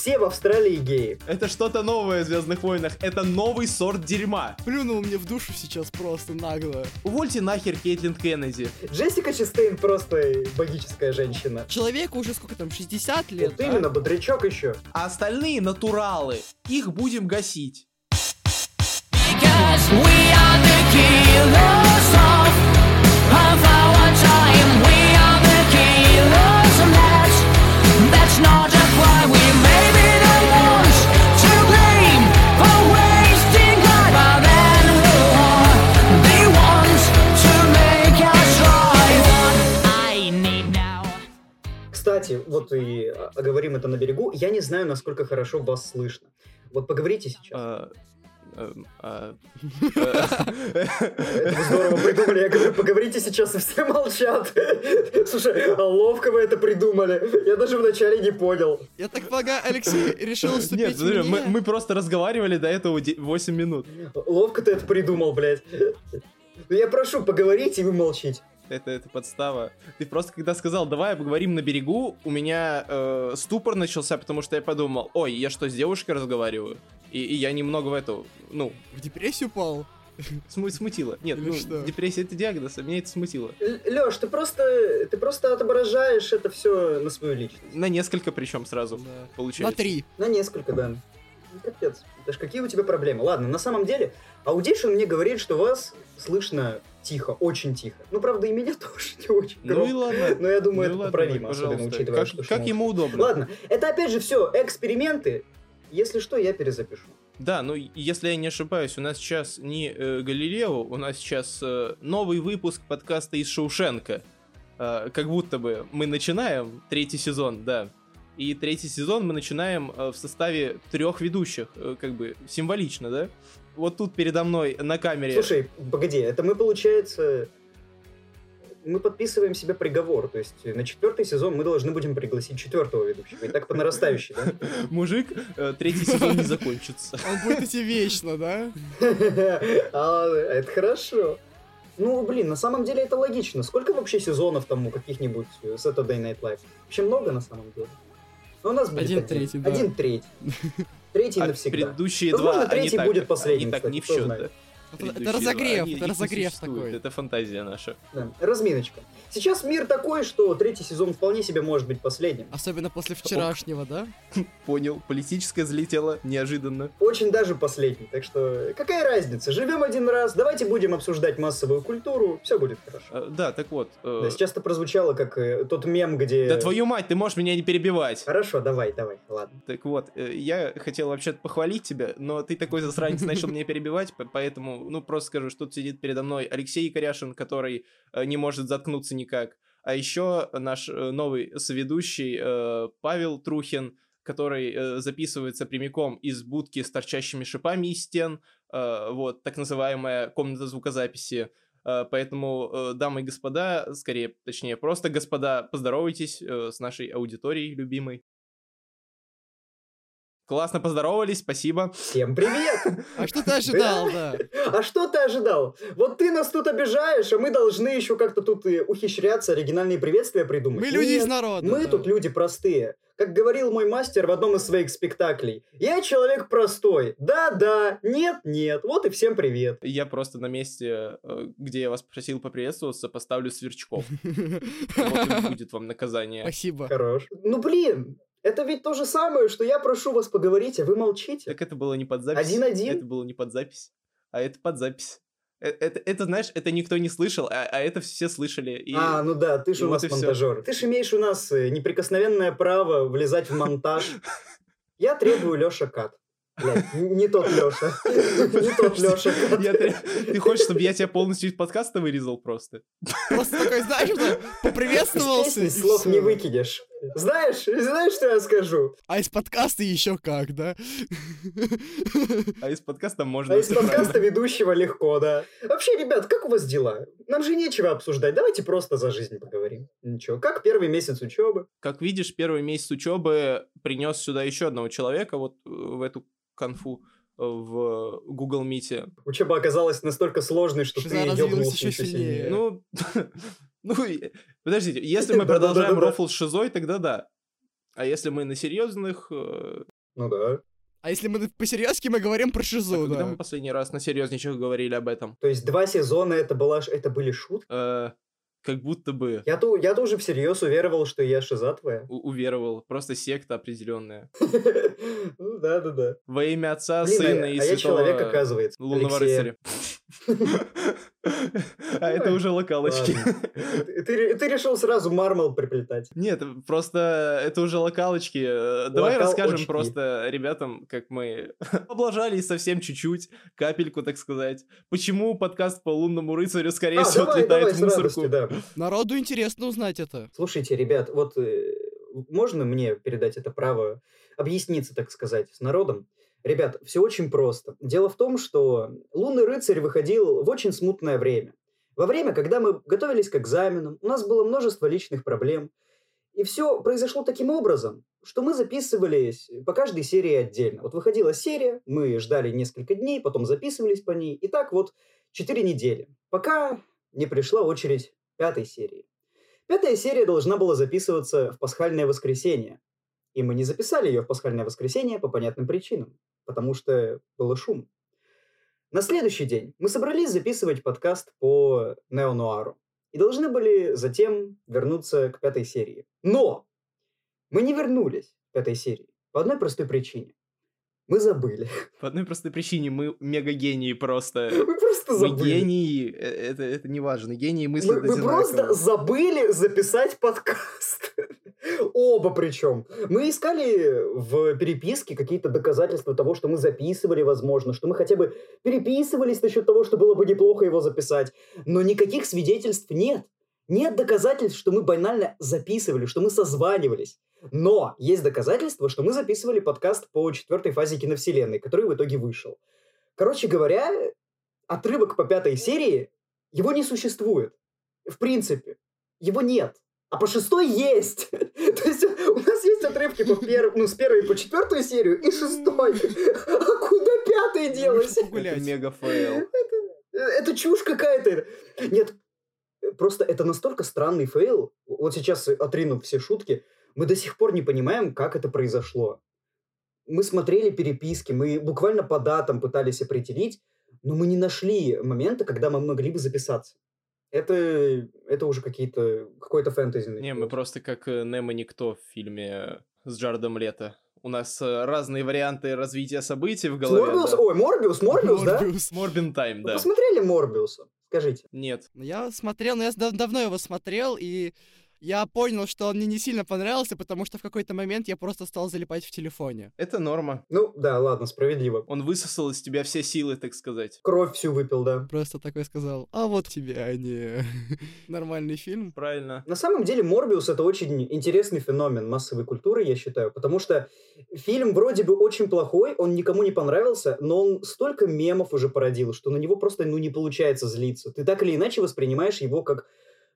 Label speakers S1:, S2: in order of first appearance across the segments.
S1: все в Австралии геи.
S2: Это что-то новое в Звездных войнах. Это новый сорт дерьма.
S3: Плюнул мне в душу сейчас просто нагло.
S2: Увольте нахер Кейтлин Кеннеди.
S1: Джессика Честейн просто магическая женщина.
S3: Человеку уже сколько там, 60 лет?
S1: Вот
S3: а?
S1: именно, бодрячок еще.
S2: А остальные натуралы. Их будем гасить.
S4: Because we are the killers
S1: вот и а, оговорим это на берегу. Я не знаю, насколько хорошо вас слышно. Вот поговорите сейчас.
S2: А, эм, а,
S1: Это здорово придумали. Я говорю, поговорите сейчас, и все молчат. Слушай, а ловко вы это придумали. Я даже вначале не понял.
S3: Я так полагаю, Алексей решил
S2: Нет,
S3: уступить
S2: смотри, мы, просто разговаривали до этого де- 8 минут.
S1: Ловко ты это придумал, блядь. Ну, Я прошу, поговорите, и вы молчите.
S2: Это, это подстава. Ты просто когда сказал, давай поговорим на берегу, у меня э, ступор начался, потому что я подумал, ой, я что, с девушкой разговариваю? И, и я немного в эту, ну,
S3: В депрессию упал?
S2: сму- смутило. Нет,
S3: Или
S2: ну,
S3: что?
S2: депрессия это диагноз, а меня это смутило.
S1: Леш, ты просто, ты просто отображаешь это все на свою личность.
S2: На несколько причем сразу
S3: Да.
S2: получается.
S3: На три.
S1: На несколько, да. Ну, Капец. Даже какие у тебя проблемы? Ладно, на самом деле, Аудишн мне говорит, что вас слышно тихо, очень тихо. Ну, правда, и меня тоже не очень
S2: Ну и
S1: громко.
S2: ладно.
S1: Но я думаю,
S2: Ну
S1: это
S2: ладно,
S1: поправимо,
S2: пожалуйста.
S1: особенно учитывая,
S2: как,
S1: что
S2: как ему удобно.
S1: Ладно, это опять же все эксперименты. Если что, я перезапишу.
S2: Да, ну если я не ошибаюсь, у нас сейчас не э, Галилео, у нас сейчас э, новый выпуск подкаста из Шоушенка. Э, как будто бы мы начинаем третий сезон, да. И третий сезон мы начинаем э, в составе трех ведущих, э, как бы символично, да? Вот тут передо мной на камере.
S1: Слушай, погоди, это мы, получается... Мы подписываем себе приговор, то есть на четвертый сезон мы должны будем пригласить четвертого ведущего. И так по нарастающей, да?
S2: Мужик, э, третий сезон не закончится.
S3: Он будет идти вечно, да?
S1: А, Это хорошо. Ну, блин, на самом деле это логично. Сколько вообще сезонов там у каких-нибудь э, Saturday Night Live? Вообще много на самом деле. Но у нас будет
S3: Один
S1: один,
S3: третий, да.
S1: Один третий. Третий
S2: А
S1: навсегда.
S2: предыдущие
S1: Возможно,
S2: два, они
S1: третий
S2: так,
S1: будет последним,
S2: они так
S1: кстати,
S2: не в счет, да.
S3: Это,
S2: Предыдущие
S3: это разогрев,
S2: два, они-
S3: это разогрев такой.
S2: Это фантазия наша.
S1: Да, разминочка. Сейчас мир такой, что третий сезон вполне себе может быть последним.
S3: Особенно после вчерашнего, да?
S2: Понял, политическое залетело неожиданно.
S1: Очень даже последний. Так что какая разница? Живем один раз, давайте будем обсуждать массовую культуру, все будет хорошо.
S2: Э, Да, так вот. э,
S1: Да, сейчас это прозвучало как э, тот мем, где...
S2: Да твою мать, ты можешь меня не перебивать.
S1: Хорошо, давай, давай, ладно.
S2: Так вот, э, я хотел вообще-то похвалить тебя, но ты такой засранец начал меня перебивать, по- поэтому, ну, просто скажу, что тут сидит передо мной Алексей Коряшин, который э, не может заткнуться никак. А еще наш э, новый соведущий э, Павел Трухин, который записывается прямиком из будки с торчащими шипами из стен, вот, так называемая комната звукозаписи. Поэтому, дамы и господа, скорее, точнее, просто господа, поздоровайтесь с нашей аудиторией любимой. Классно поздоровались, спасибо.
S1: Всем привет!
S3: А что ты ожидал, да?
S1: А что ты ожидал? Вот ты нас тут обижаешь, а мы должны еще как-то тут ухищряться, оригинальные приветствия придумать.
S3: Мы люди из народа.
S1: Мы тут люди простые. Как говорил мой мастер в одном из своих спектаклей. Я человек простой. Да-да, нет-нет. Вот и всем привет.
S2: Я просто на месте, э, где я вас просил поприветствоваться, поставлю сверчков. Вот будет вам наказание.
S3: Спасибо.
S1: Хорош. Ну блин, это ведь то же самое, что я прошу вас поговорить, а вы молчите.
S2: Так это было не под запись.
S1: Один-один?
S2: Это было не под запись, а это под запись. Э, Это, это, знаешь, это никто не слышал, а, а это все слышали. И...
S1: А, ну да, ты же у
S2: вот
S1: нас
S2: всё.
S1: монтажер. Ты же имеешь у нас э, неприкосновенное право влезать в монтаж. Я требую Леша Кат. Блядь, не тот Леша. Не тот Леша
S2: Ты хочешь, чтобы я тебя полностью из подкаста вырезал просто?
S3: Просто такой, знаешь, поприветствовался.
S1: слов не выкинешь. Знаешь, знаешь, что я скажу?
S3: А из подкаста еще как, да?
S2: А из подкаста можно.
S1: А из подкаста
S2: правильно.
S1: ведущего легко, да. Вообще, ребят, как у вас дела? Нам же нечего обсуждать. Давайте просто за жизнь поговорим. Ничего. Как первый месяц учебы?
S2: Как видишь, первый месяц учебы принес сюда еще одного человека, вот э, в эту конфу э, в Google Meet.
S1: Учеба оказалась настолько сложной, что
S3: Шиза
S1: ты
S3: еще
S1: еще
S3: сильнее.
S1: сильнее.
S2: Ну, ну, подождите, если мы продолжаем рофл с шизой, тогда да. А если мы на серьезных... э,
S1: Ну да.
S3: А если мы по-серьезки, мы говорим про
S2: а
S3: шизу,
S2: когда
S3: да.
S2: мы последний раз на серьезничах говорили об этом?
S1: То есть два сезона это, была, это были шутки?
S2: Э, как будто бы
S1: Я-то, я тоже всерьез уверовал, что я шиза твоя.
S2: у- уверовал. Просто секта определенная.
S1: Ну да-да-да.
S2: Во имя Отца, Сына
S1: а
S2: и
S1: я
S2: Святого
S1: человек, оказывается.
S2: Лунного рыцаря. А это уже локалочки.
S1: Ты, решил сразу мармел приплетать.
S2: Нет, просто это уже локалочки. Э, Давай расскажем просто ребятам, как мы облажались совсем чуть-чуть, капельку, так сказать. Почему подкаст по лунному рыцарю, скорее
S1: А,
S2: всего,
S1: давай,
S2: отлетает
S1: давай,
S2: в
S1: с
S2: мусорку.
S1: радостью, да.
S3: Народу интересно узнать это.
S1: Слушайте, ребят, вот э, можно мне передать это право объясниться, так сказать, с народом? Ребят, все очень просто. Дело в том, что «Лунный рыцарь» выходил в очень смутное время. Во время, когда мы готовились к экзаменам, у нас было множество личных проблем. И все произошло таким образом, что мы записывались по каждой серии отдельно. Вот выходила серия, мы ждали несколько дней, потом записывались по ней. И так вот 4 недели, пока не пришла очередь пятой серии. Пятая серия должна была записываться в пасхальное воскресенье. И мы не записали ее в пасхальное воскресенье по понятным причинам, потому что было шум. На следующий день мы собрались записывать подкаст по Неонуару и должны были затем вернуться к пятой серии. Но мы не вернулись к пятой серии по одной простой причине. Мы забыли.
S2: По одной простой причине мы мега гении просто.
S1: Мы просто
S2: Мы
S1: забыли.
S2: гении, э, это, это не важно, гении мыслят
S1: Мы, мы просто забыли записать подкаст. Оба причем. Мы искали в переписке какие-то доказательства того, что мы записывали, возможно, что мы хотя бы переписывались насчет того, что было бы неплохо его записать. Но никаких свидетельств нет. Нет доказательств, что мы банально записывали, что мы созванивались. Но есть доказательства, что мы записывали подкаст по четвертой фазе киновселенной, который в итоге вышел. Короче говоря, отрывок по пятой серии, его не существует. В принципе. Его нет. А по шестой есть. Есть у нас есть отрывки по пер... ну, с первой по четвертую серию и шестой. А куда пятая делась?
S2: Это мега фейл.
S1: Это чушь какая-то. Нет, просто это настолько странный фейл. Вот сейчас, отринув все шутки, мы до сих пор не понимаем, как это произошло. Мы смотрели переписки, мы буквально по датам пытались определить, но мы не нашли момента, когда мы могли бы записаться. Это, это уже какие-то, какой-то фэнтези.
S2: Не, мы просто как э, Немо Никто в фильме с Джаредом Лето. У нас э, разные варианты развития событий в голове.
S1: Морбиус?
S2: да.
S1: Ой, Морбиус, Морбиус, да?
S2: Морбин Тайм,
S1: Вы
S2: да.
S1: посмотрели Морбиуса? Скажите.
S2: Нет.
S3: Ну, Я смотрел, но я дав- давно его смотрел, и я понял, что он мне не сильно понравился, потому что в какой-то момент я просто стал залипать в телефоне.
S2: Это норма.
S1: Ну, да, ладно, справедливо.
S2: Он высосал из тебя все силы, так сказать.
S1: Кровь всю выпил, да.
S3: Просто такой сказал, а вот тебе, а не нормальный фильм.
S2: Правильно.
S1: На самом деле Морбиус это очень интересный феномен массовой культуры, я считаю, потому что фильм вроде бы очень плохой, он никому не понравился, но он столько мемов уже породил, что на него просто ну не получается злиться. Ты так или иначе воспринимаешь его как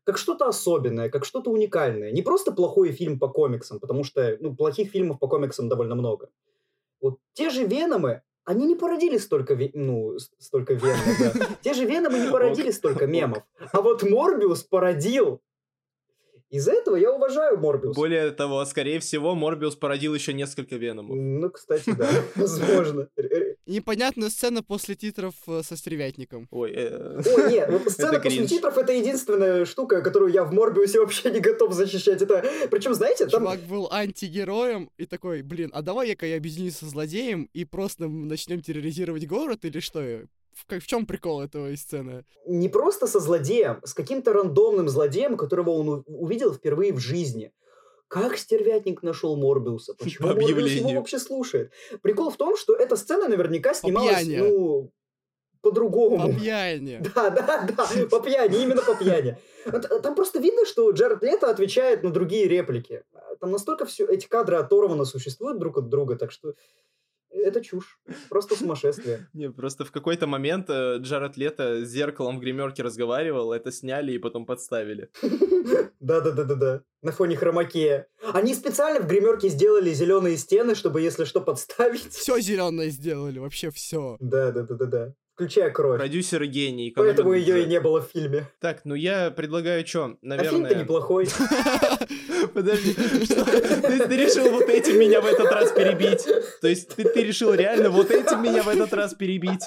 S1: как что-то особенное, как что-то уникальное. Не просто плохой фильм по комиксам, потому что ну, плохих фильмов по комиксам довольно много. Вот те же Веномы, они не породили столько, ве- ну, столько веномов, да. Те же Веномы не породили столько мемов. А вот Морбиус породил. Из-за этого я уважаю Морбиуса.
S2: Более того, скорее всего, Морбиус породил еще несколько Веномов.
S1: Ну, кстати, да, возможно.
S3: Непонятная сцена после титров э, со стервятником.
S2: Ой, э,
S1: Ой, нет, вот сцена после титров это единственная штука, которую я в Морбиусе вообще не готов защищать. Это, причем, знаете, там...
S3: Чувак был антигероем и такой, блин, а давай-ка я объединюсь со злодеем и просто начнем терроризировать город или что? В, как- в чем прикол этого сцены?
S1: не просто со злодеем, с каким-то рандомным злодеем, которого он увидел впервые в жизни. Как стервятник нашел Морбиуса? Почему
S2: По
S1: Морбиус его вообще слушает? Прикол в том, что эта сцена наверняка снималась,
S3: пьяни.
S1: ну, по-другому.
S3: По пьяни.
S1: Да, да, да, по пьяни, именно по пьяни. Вот, Там просто видно, что Джаред Лето отвечает на другие реплики. Там настолько все эти кадры оторвано существуют друг от друга, так что это чушь. Просто сумасшествие.
S2: не, просто в какой-то момент э, Джаред Лето с зеркалом в гримерке разговаривал, это сняли и потом подставили.
S1: Да-да-да-да-да. На фоне хромакея. Они специально в гримерке сделали зеленые стены, чтобы, если что, подставить.
S3: Все зеленое сделали, вообще все.
S1: Да-да-да-да-да. Включая кровь.
S2: Продюсер гений.
S1: Поэтому ее и
S2: бюджет.
S1: не было в фильме.
S2: Так, ну я предлагаю что?
S1: А фильм-то
S2: Наверное...
S1: неплохой.
S2: Подожди, что? Ты решил вот этим меня в этот раз перебить? То есть ты, ты решил реально вот этим меня в этот раз перебить?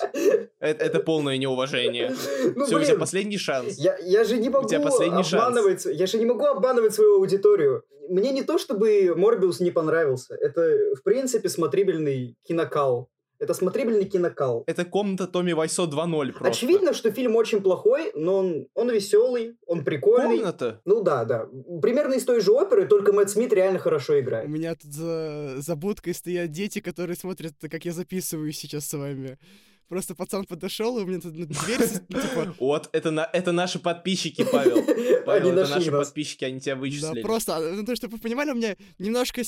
S2: Это, это полное неуважение.
S1: Ну,
S2: Все, у тебя
S1: блин,
S2: последний шанс.
S1: Я, я же не могу
S2: тебя последний шанс.
S1: обманывать, я же не могу обманывать свою аудиторию. Мне не то, чтобы Морбиус не понравился. Это, в принципе, смотрибельный кинокал. Это смотрибельный кинокал.
S2: Это комната Томми Вайсо 2.0 просто.
S1: Очевидно, что фильм очень плохой, но он, он веселый, он прикольный.
S2: Комната?
S1: Ну да, да. Примерно из той же оперы, только Мэтт Смит реально хорошо
S3: У
S1: играет.
S3: меня тут за, за будкой стоят дети, которые смотрят, как я записываю сейчас с вами. Просто пацан подошел, и у меня тут на дверь, ну, типа,
S2: Вот, это, на, это наши подписчики, Павел. Павел, это наши подписчики, они тебя
S3: да,
S2: вычислили.
S3: просто, а, ну, то, чтобы вы понимали, у меня немножко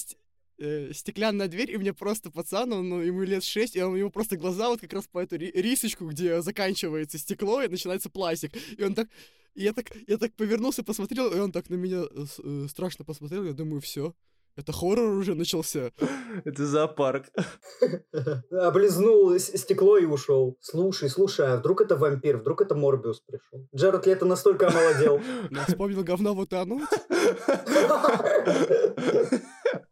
S3: э, стеклянная дверь, и у меня просто пацан, он, ну, ему лет 6, и он, у него просто глаза вот как раз по эту ри- рисочку, где заканчивается стекло, и начинается пластик. И он так, и я так, я так повернулся, посмотрел, и он так на меня э, э, страшно посмотрел, я думаю, все. Это хоррор уже начался.
S2: Это зоопарк.
S1: Облизнул стекло и ушел. Слушай, слушай, а вдруг это вампир, вдруг это Морбиус пришел? Джаред Лето настолько омолодел.
S3: Я вспомнил говно вот и оно.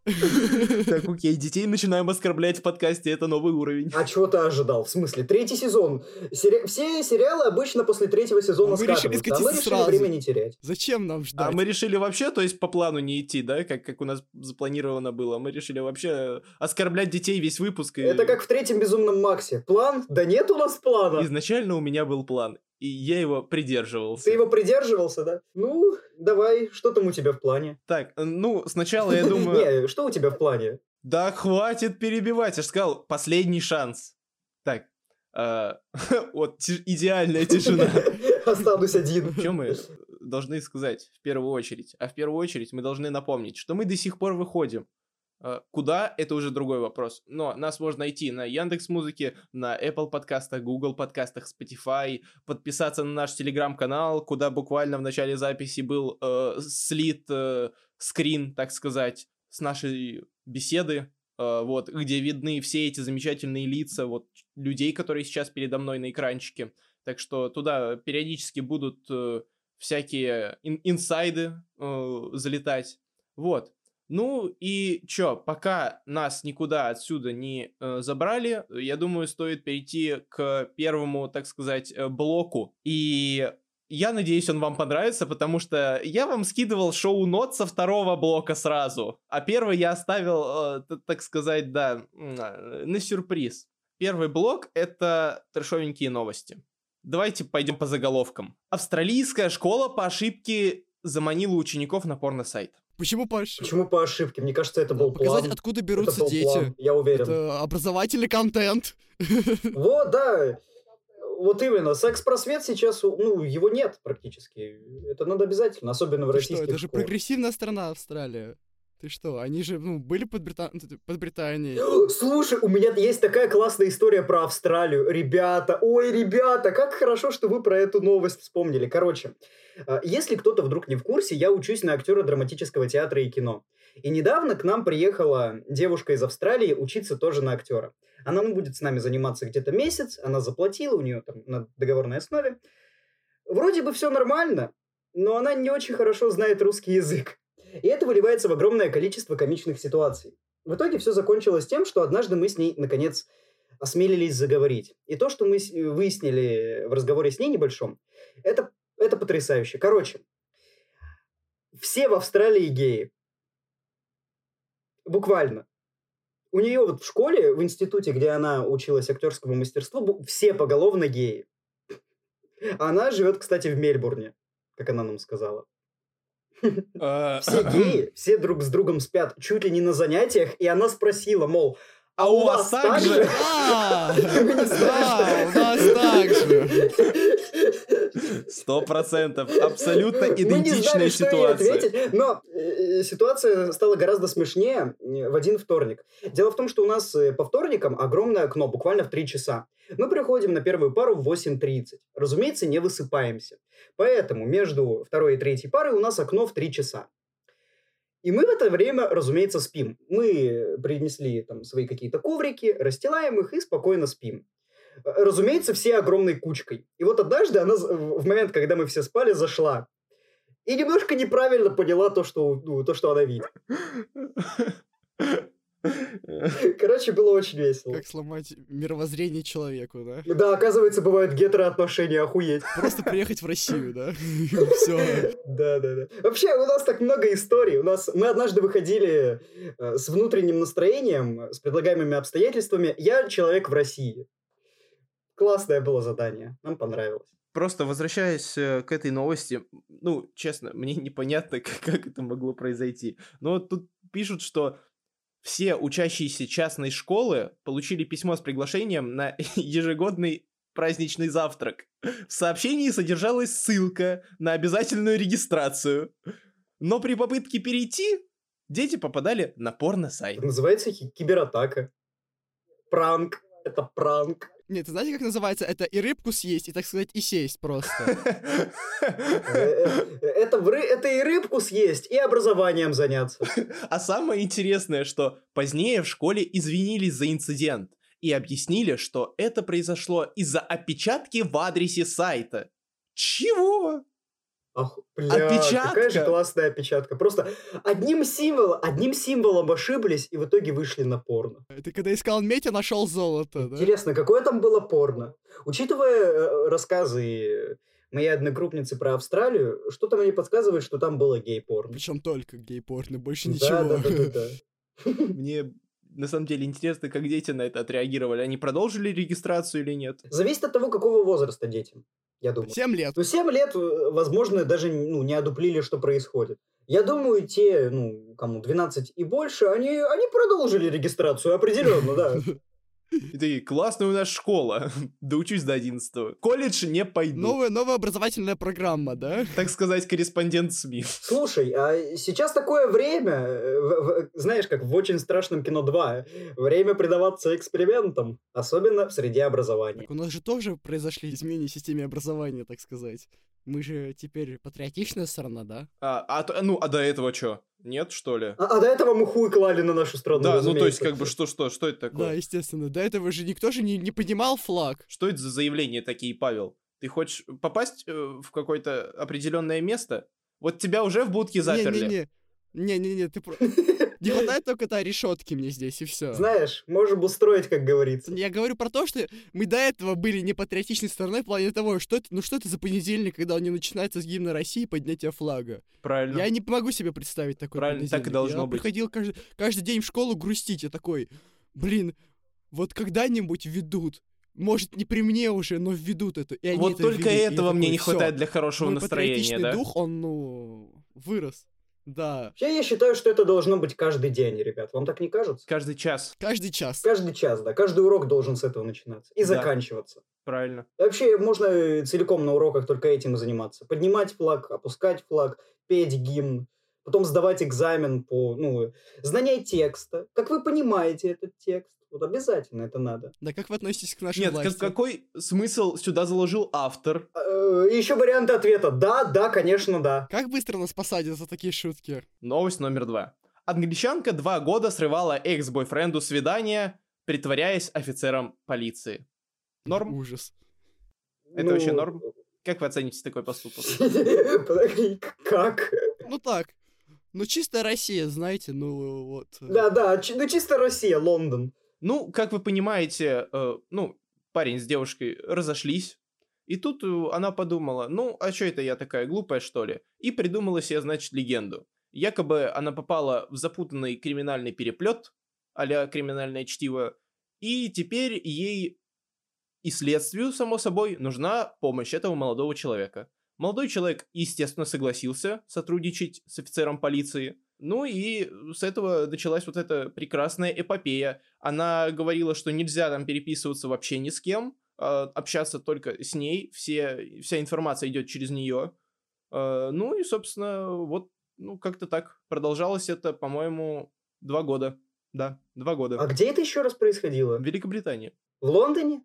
S2: Так, окей, детей начинаем оскорблять в подкасте, это новый уровень.
S1: А чего ты ожидал? В смысле? Третий сезон. Сери- Все сериалы обычно после третьего сезона
S3: Мы решили
S1: а мы решили
S3: сразу.
S1: время не терять.
S3: Зачем нам ждать?
S2: А мы решили вообще, то есть по плану не идти, да, как, как у нас запланировано было. Мы решили вообще оскорблять детей весь выпуск. и-
S1: Это как в третьем Безумном Максе. План? Да нет у нас плана.
S2: Изначально у меня был план, и я его придерживался.
S1: Ты его придерживался, да? Ну, давай, что там у тебя в плане?
S2: Так, ну, сначала я думаю...
S1: Не, что у тебя в плане?
S2: Да хватит перебивать, я же сказал, последний шанс. Так, а, вот идеальная тишина.
S1: Останусь один.
S2: Что мы должны сказать в первую очередь? А в первую очередь мы должны напомнить, что мы до сих пор выходим. А, Куда? Это уже другой вопрос. Но нас можно найти на Яндекс Музыке, на Apple подкастах, Google подкастах, Spotify, подписаться на наш телеграм-канал, куда буквально в начале записи был э, слит э, скрин, так сказать, с нашей беседы, э, вот, где видны все эти замечательные лица вот людей, которые сейчас передо мной на экранчике. Так что туда периодически будут э, всякие ин- инсайды э, залетать. Вот. Ну и чё, пока нас никуда отсюда не э, забрали, я думаю, стоит перейти к первому, так сказать, блоку. И я надеюсь, он вам понравится, потому что я вам скидывал шоу-нот со второго блока сразу, а первый я оставил, э, так сказать, да, э, на сюрприз. Первый блок — это трешовенькие новости. Давайте пойдем по заголовкам. Австралийская школа по ошибке заманила учеников на порно-сайт.
S3: Почему Паш?
S1: Почему по ошибке? Мне кажется, это был
S3: Показать,
S1: план.
S3: откуда
S1: Это
S3: берутся
S1: был
S3: дети.
S1: план, Я уверен.
S3: Это образовательный контент.
S1: Вот, да. Вот именно. Секс-просвет сейчас, ну, его нет практически. Это надо обязательно, особенно в
S3: Ты что,
S1: российских
S3: это же
S1: школах.
S3: прогрессивная страна Австралия. Ты что, они же, ну, были под, Брита- под Британией.
S1: Слушай, у меня есть такая классная история про Австралию. Ребята, ой, ребята, как хорошо, что вы про эту новость вспомнили. Короче, а, если кто-то вдруг не в курсе, я учусь на актера драматического театра и кино. И недавно к нам приехала девушка из Австралии учиться тоже на актера. Она ну, будет с нами заниматься где-то месяц, она заплатила, у нее там на договорной основе. Вроде бы все нормально, но она не очень хорошо знает русский язык. И это выливается в огромное количество комичных ситуаций. В итоге все закончилось тем, что однажды мы с ней, наконец, осмелились заговорить. И то, что мы с- выяснили в разговоре с ней небольшом, это, это потрясающе. Короче, все в Австралии геи. Буквально. У нее вот в школе, в институте, где она училась актерскому мастерству, все поголовно геи. Она живет, кстати, в Мельбурне, как она нам сказала.
S2: А,
S1: Все геи, все друг с другом спят чуть ли не на занятиях, и она спросила, мол,
S2: А у вас так же?
S3: А, у нас так же.
S2: Сто процентов. Абсолютно идентичная ситуация.
S1: но э, ситуация стала гораздо смешнее э, в один вторник. Дело в том, что у нас э, по вторникам огромное окно, буквально в 3 часа. Мы приходим на первую пару в 8.30. Разумеется, не высыпаемся. Поэтому между второй и третьей парой у нас окно в 3 часа. И мы в это время, разумеется, спим. Мы принесли там свои какие-то коврики, расстилаем их и спокойно спим. Разумеется, все огромной кучкой. И вот однажды она в момент, когда мы все спали, зашла. И немножко неправильно поняла то, что, ну, то, что она видит. Короче, было очень весело.
S3: Как сломать мировоззрение человеку, да?
S1: Да, оказывается, бывают гетероотношения, охуеть.
S3: Просто приехать в Россию, да? Все.
S1: Да, да, да. Вообще, у нас так много историй. У нас мы однажды выходили э, с внутренним настроением, с предлагаемыми обстоятельствами. Я человек в России. Классное было задание. Нам понравилось.
S2: Просто возвращаясь э, к этой новости, ну, честно, мне непонятно, как, как это могло произойти. Но тут пишут, что все учащиеся частной школы получили письмо с приглашением на ежегодный праздничный завтрак. В сообщении содержалась ссылка на обязательную регистрацию. Но при попытке перейти, дети попадали на порно-сайт.
S1: Это называется ки- кибератака. Пранк. Это пранк.
S3: Нет, знаете, как называется? Это и рыбку съесть, и, так сказать, и сесть просто.
S1: Это, это и рыбку съесть, и образованием заняться.
S2: А самое интересное, что позднее в школе извинились за инцидент и объяснили, что это произошло из-за опечатки в адресе сайта. Чего?
S1: Ах, бля, какая же
S2: Опечатка?
S1: классная опечатка. Просто одним символом, одним символом ошиблись и в итоге вышли на порно.
S3: Ты когда искал медь, а нашел золото, да?
S1: Интересно, какое там было порно? Учитывая э, рассказы моей одногруппницы про Австралию, что-то мне подсказывает, что там было гей-порно.
S3: Причем только гей-порно, больше
S1: Да,
S3: ничего.
S1: да, да, да, да.
S2: Мне на самом деле интересно, как дети на это отреагировали. Они продолжили регистрацию или нет?
S1: Зависит от того, какого возраста детям, я думаю.
S3: Семь лет.
S1: Ну, 7 лет, э, возможно, даже ну, не одуплили, что происходит. Я думаю, те, ну, кому 12 и больше, они, они продолжили регистрацию, определенно, да.
S2: И ты, классная у нас школа. Доучусь до 11 Колледж не пойду.
S3: Новая, новая образовательная программа, да?
S2: Так сказать, корреспондент СМИ.
S1: Слушай, а сейчас такое время, э, в- в- знаешь, как в очень страшном кино 2, время предаваться экспериментам, особенно в среде образования.
S3: Так у нас же тоже произошли изменения в системе образования, так сказать. Мы же теперь патриотичная страна, да?
S2: А, а ну, а до этого что? Нет, что ли?
S1: А, а до этого мы хуй клали на нашу страну,
S2: да, ну то есть как бы что-что, что это такое?
S3: Да, естественно. До этого же никто же не, не поднимал флаг.
S2: Что это за заявления такие, Павел? Ты хочешь попасть э, в какое-то определенное место? Вот тебя уже в будке заперли.
S3: Не-не-не. Не-не-не, ты про... Не хватает только та решетки мне здесь, и все.
S1: Знаешь, можем устроить, как говорится.
S3: Я говорю про то, что мы до этого были не патриотичной страной в плане того, что это, ну что это за понедельник, когда он не начинается с гимна России и поднятия флага.
S2: Правильно.
S3: Я не могу себе представить такой
S2: Правильно, так и
S3: понедельник.
S2: должно
S3: Я
S2: быть.
S3: приходил каждый, каждый день в школу грустить, я такой, блин, вот когда-нибудь ведут. Может, не при мне уже, но введут это. И они
S2: вот
S3: это
S2: только
S3: ввели, и я
S2: этого мне
S3: такой,
S2: не
S3: «Всё,
S2: хватает для хорошего настроения,
S3: патриотичный
S2: да?
S3: дух, он, ну, вырос. Да.
S1: Вообще, я считаю, что это должно быть каждый день, ребят. Вам так не кажется?
S2: Каждый час.
S3: Каждый час.
S1: Каждый час, да. Каждый урок должен с этого начинаться. И
S2: Да.
S1: заканчиваться.
S2: Правильно.
S1: И Вообще, можно э, целиком на уроках только этим и заниматься. Поднимать флаг, опускать флаг, петь гимн, потом сдавать экзамен по, ну, знание текста. Как вы понимаете этот текст? Вот обязательно это надо.
S3: Да как вы относитесь к нашей
S2: Нет,
S3: власти?
S2: как- какой смысл сюда заложил автор?
S1: Еще варианты ответа. Да, да, конечно, да.
S3: Как быстро нас посадят за такие шутки?
S2: Новость номер два. Англичанка два года срывала экс-бойфренду свидание, притворяясь офицером полиции. Норм?
S3: Ужас.
S2: Это вообще
S1: Ну,
S2: норм? Как вы оцените такой поступок?
S1: Как?
S3: Ну так. Ну чистая Россия, знаете, ну вот. э,
S1: Да, да, ну чисто Россия, Лондон.
S2: Ну, как вы понимаете, э, ну, парень с девушкой разошлись, и тут э, она подумала, ну, а что это я такая глупая, что ли? И придумала себе, значит, легенду. Якобы она попала в запутанный криминальный переплет, а криминальное чтиво, и теперь ей и следствию, само собой, нужна помощь этого молодого человека. Молодой человек, естественно, согласился сотрудничать с офицером полиции. Ну и с этого началась вот эта прекрасная эпопея. Она говорила, что нельзя там переписываться вообще ни с кем, а, общаться только с ней, все, вся информация идет через нее. А, Ну и, собственно, вот, ну, как-то так. Продолжалось это, по-моему, два года. Да, два года.
S1: А где это еще раз происходило?
S2: В Великобритании.
S1: В Лондоне?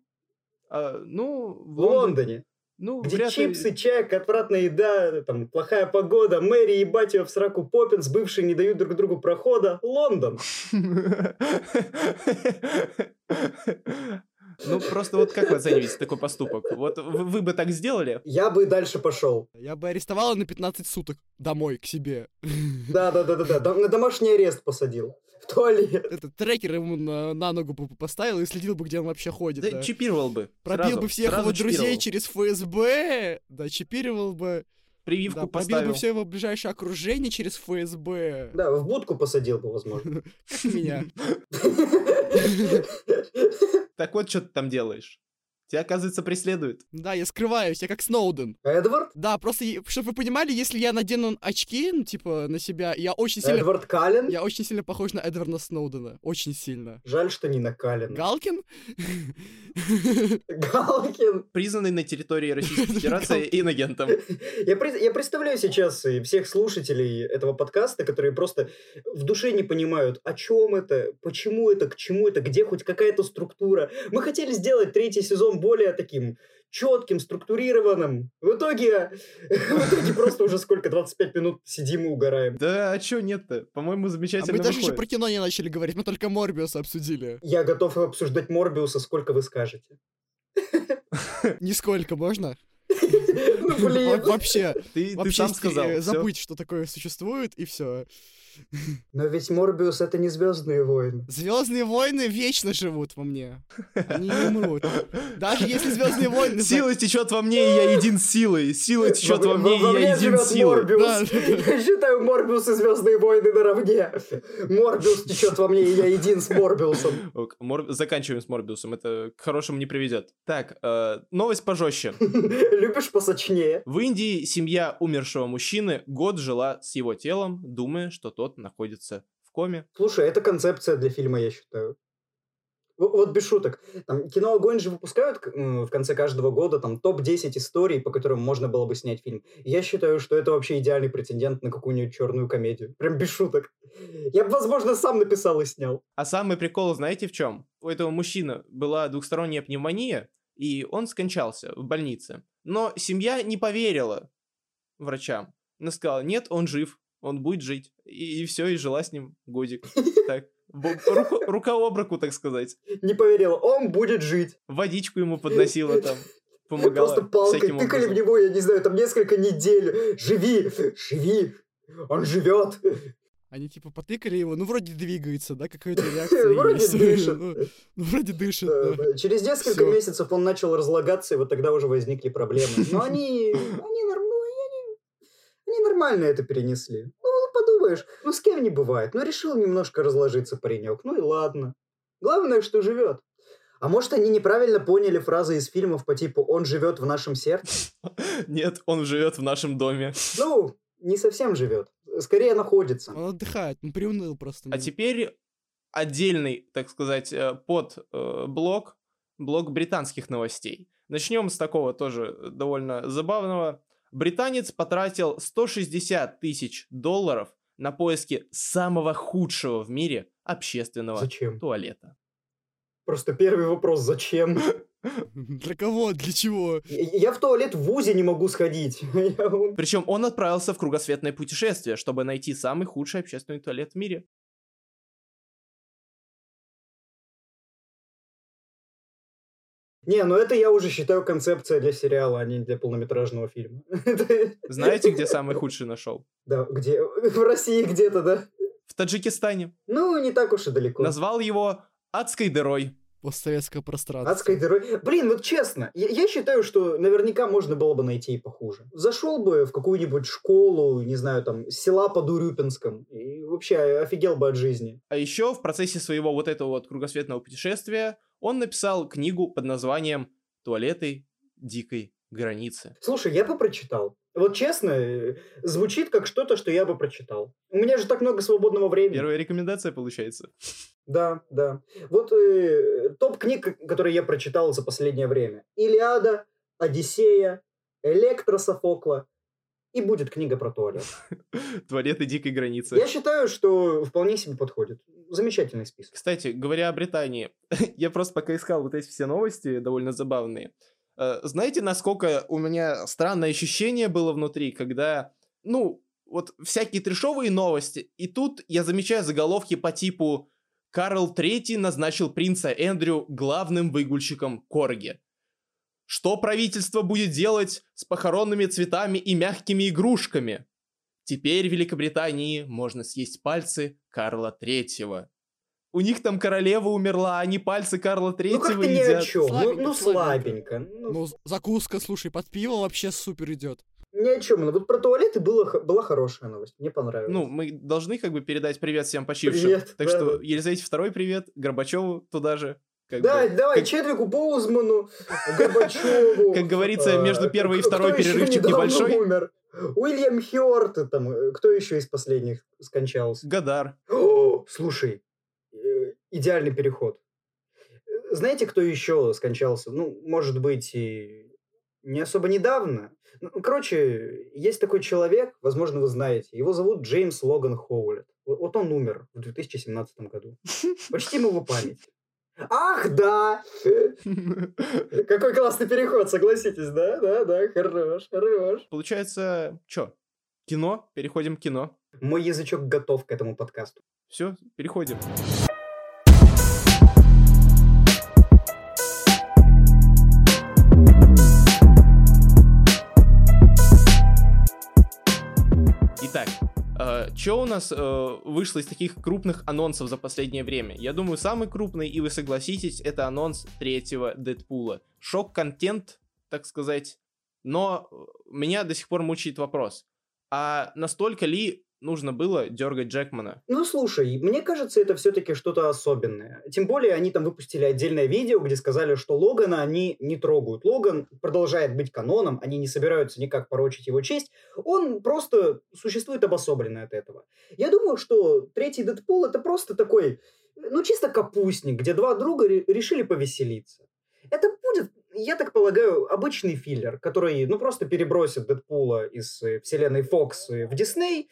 S2: А, ну,
S1: В Лондоне.
S2: Ну,
S1: Где
S2: вряд ли-
S1: чипсы, чай, отвратная еда, там, плохая погода, Мэри ебать ее в сраку Поппинс, бывшие не дают друг другу прохода. Лондон.
S2: Ну, Просто вот как вы оцениваете такой поступок? Вот вы, вы бы так сделали?
S1: Я бы дальше пошел.
S3: Я бы арестовала на 15 суток домой к себе.
S1: Да, да, да, да, да. На домашний арест посадил. В туалет.
S3: Этот трекер ему на, на ногу бы поставил и следил бы, где он вообще ходит.
S2: Да,
S3: да.
S2: чипировал бы.
S3: Пробил
S2: Сразу,
S3: бы всех
S2: сразу
S3: его друзей
S2: чипировал.
S3: через ФСБ. Да, чипировал бы.
S2: Прививку
S3: Да, пробил
S2: поставил.
S3: бы все его ближайшее окружение через ФСБ.
S1: Да, в будку посадил бы, возможно.
S3: Как меня.
S2: Так вот, что ты там делаешь? Тебя, оказывается, преследуют.
S3: Да, я скрываюсь, я как Сноуден.
S1: Эдвард?
S3: Да, просто, чтобы вы понимали, если я надену очки, ну, типа, на себя, я очень сильно...
S1: Эдвард Каллен?
S3: Я очень сильно похож на Эдварда Сноудена. Очень сильно.
S1: Жаль, что не на Каллен.
S3: Галкин?
S1: Галкин.
S2: Признанный на территории Российской Федерации инагентом.
S1: Я, пред- я представляю сейчас всех слушателей этого подкаста, которые просто в душе не понимают, о чем это, почему это, к чему это, где хоть какая-то структура. Мы хотели сделать третий сезон более таким четким, структурированным. В итоге, в итоге просто уже сколько, 25 минут сидим и угораем.
S2: Да, а чё нет-то? По-моему,
S3: А
S2: замечательно
S3: мы даже еще про кино не начали говорить, мы только Морбиуса обсудили.
S1: Я готов обсуждать Морбиуса, сколько вы скажете.
S3: Нисколько, можно?
S1: Ну, блин.
S3: Во- Вообще,
S2: Ты, сам сказал.
S3: э, забыть, что такое существует, и все.
S1: Но ведь Морбиус это не Звездные войны.
S3: Звездные войны вечно живут во мне. Они не умрут. Даже если Звездные войны...
S2: Сила течет во мне, и я един силой. Сила течет во мне, и я един силой.
S3: Да.
S1: Я считаю Морбиус и Звездные войны наравне. Морбиус течет во мне, и я един с Морбиусом.
S2: Мор- Заканчиваем с Морбиусом, это к хорошему не приведет. Так, э, новость пожестче.
S1: Любишь посочнее?
S2: В Индии семья умершего мужчины год жила с его телом, думая, что тот находится в коме.
S1: Слушай, это концепция для фильма, я считаю. Вот без шуток. Там, кино «Огонь» же выпускают в конце каждого года там топ-10 историй, по которым можно было бы снять фильм. Я считаю, что это вообще идеальный претендент на какую-нибудь черную комедию. Прям без шуток. Я бы, возможно, сам написал и снял.
S2: А самый прикол, знаете, в чем? У этого мужчины была двухсторонняя пневмония, и он скончался в больнице. Но семья не поверила врачам. Она сказала, нет, он жив, он будет жить. И, все, и жила с ним годик. Так, рука об руку, так сказать.
S1: Не поверил, он будет жить.
S2: Водичку ему подносила там, помогала
S1: Просто палкой тыкали в него, я не знаю, там несколько недель. Живи, живи, он живет.
S3: Они типа потыкали его, ну вроде двигается, да, какая-то реакция
S1: Вроде
S3: есть.
S1: дышит.
S3: Ну, ну, вроде дышит,
S1: да. Через несколько месяцев он начал разлагаться, и вот тогда уже возникли проблемы. Но они, они, норм- ну, они, они нормально это перенесли. Ну, подумаешь, ну с кем не бывает. Ну, решил немножко разложиться паренек. Ну и ладно. Главное, что живет. А может, они неправильно поняли фразы из фильмов по типу «он живет в нашем сердце»?
S2: Нет, он живет в нашем доме.
S1: Ну, не совсем живет. Скорее находится.
S3: Он отдыхает, он приуныл просто.
S2: А теперь отдельный, так сказать, э, под э, блок, блок британских новостей. Начнем с такого тоже довольно забавного. Британец потратил 160 тысяч долларов на поиски самого худшего в мире общественного
S1: Зачем?
S2: туалета.
S1: Просто первый вопрос «зачем?»
S3: Для кого? Для чего?
S1: Я я в туалет в ВУЗе не могу сходить.
S2: Причем он отправился в кругосветное путешествие, чтобы найти самый худший общественный туалет в мире.
S1: Не, ну это я уже считаю концепция для сериала, а не для полнометражного фильма.
S2: Знаете, где самый худший нашел?
S1: Да, где? В России где-то, да?
S2: В Таджикистане.
S1: Ну, не так уж и далеко.
S2: Назвал его адской дырой.
S3: Постсоветское пространство.
S1: Адской дырой. Блин, вот честно, я, я считаю, что наверняка можно было бы найти и похуже. Зашел бы в какую-нибудь школу, не знаю, там, села под Урюпинском, и вообще офигел бы от жизни.
S2: А еще в процессе своего вот этого вот кругосветного путешествия он написал книгу под названием «Туалеты дикой границы».
S1: Слушай, я бы прочитал. Вот честно, э, звучит как что-то, что я бы прочитал. У меня же так много свободного времени.
S2: Первая рекомендация получается.
S1: Да, да. Вот э, топ книг, которые я прочитал за последнее время. Илиада, Одиссея, Электро Софокла и будет книга про туалет.
S2: «Туалеты дикой границы».
S1: Я считаю, что вполне себе подходит. Замечательный список.
S2: Кстати, говоря о Британии, я просто пока искал вот эти все новости, довольно забавные. Э, Знаете, насколько у меня странное ощущение было внутри, когда, ну, вот всякие трешовые новости, и тут я замечаю заголовки по типу Карл III назначил принца Эндрю главным выгульщиком Корги. Что правительство будет делать с похоронными цветами и мягкими игрушками? Теперь в Великобритании можно съесть пальцы Карла Третьего. У них там королева умерла, они пальцы Карла
S1: Ну
S2: Третьего
S1: о
S2: едят.
S1: чем. Ну,
S3: Слабенько,
S1: ну слабенько. Ну,
S3: Ну, закуска, слушай, под пиво вообще супер идет.
S1: ни о чем. Ну, вот про туалеты было, была хорошая новость. Мне понравилось.
S2: Ну, мы должны как бы передать привет всем почившим.
S1: Привет,
S2: так
S1: да,
S2: что. Елизавете второй привет, Горбачеву туда же. как
S1: да,
S2: бы.
S1: давай,
S2: как-
S1: Чедвику Боузману, Горбачеву.
S2: Как говорится,
S1: а,
S2: между первой и второй перерывчик небольшой.
S1: умер? Уильям Хёрт, там, э, кто еще из последних скончался?
S2: Гадар.
S1: Слушай, э, идеальный переход. Э, Знаете, кто еще скончался? Ну, может быть, и не особо недавно. Ну, короче, есть такой человек, возможно, вы знаете. Его зовут Джеймс Логан Хоулет. Вот он умер в 2017 году. Почтим его память. Ах, да! Какой классный переход, согласитесь, да? Да, да, хорош, хорош.
S2: Получается, что? Кино? Переходим к кино.
S1: Мой язычок готов к этому подкасту.
S2: Все, переходим. Итак, что у нас э, вышло из таких крупных анонсов за последнее время? Я думаю, самый крупный, и вы согласитесь, это анонс третьего Дэдпула. Шок-контент, так сказать. Но э, меня до сих пор мучает вопрос. А настолько ли нужно было дергать Джекмана?
S1: Ну, слушай, мне кажется, это все-таки что-то особенное. Тем более, они там выпустили отдельное видео, где сказали, что Логана они не трогают. Логан продолжает быть каноном, они не собираются никак порочить его честь. Он просто существует обособленно от этого. Я думаю, что третий Дэдпул это просто такой, ну, чисто капустник, где два друга ре- решили повеселиться. Это будет, я так полагаю, обычный филлер, который, ну, просто перебросит Дэдпула из э, вселенной Фокс э, в Дисней,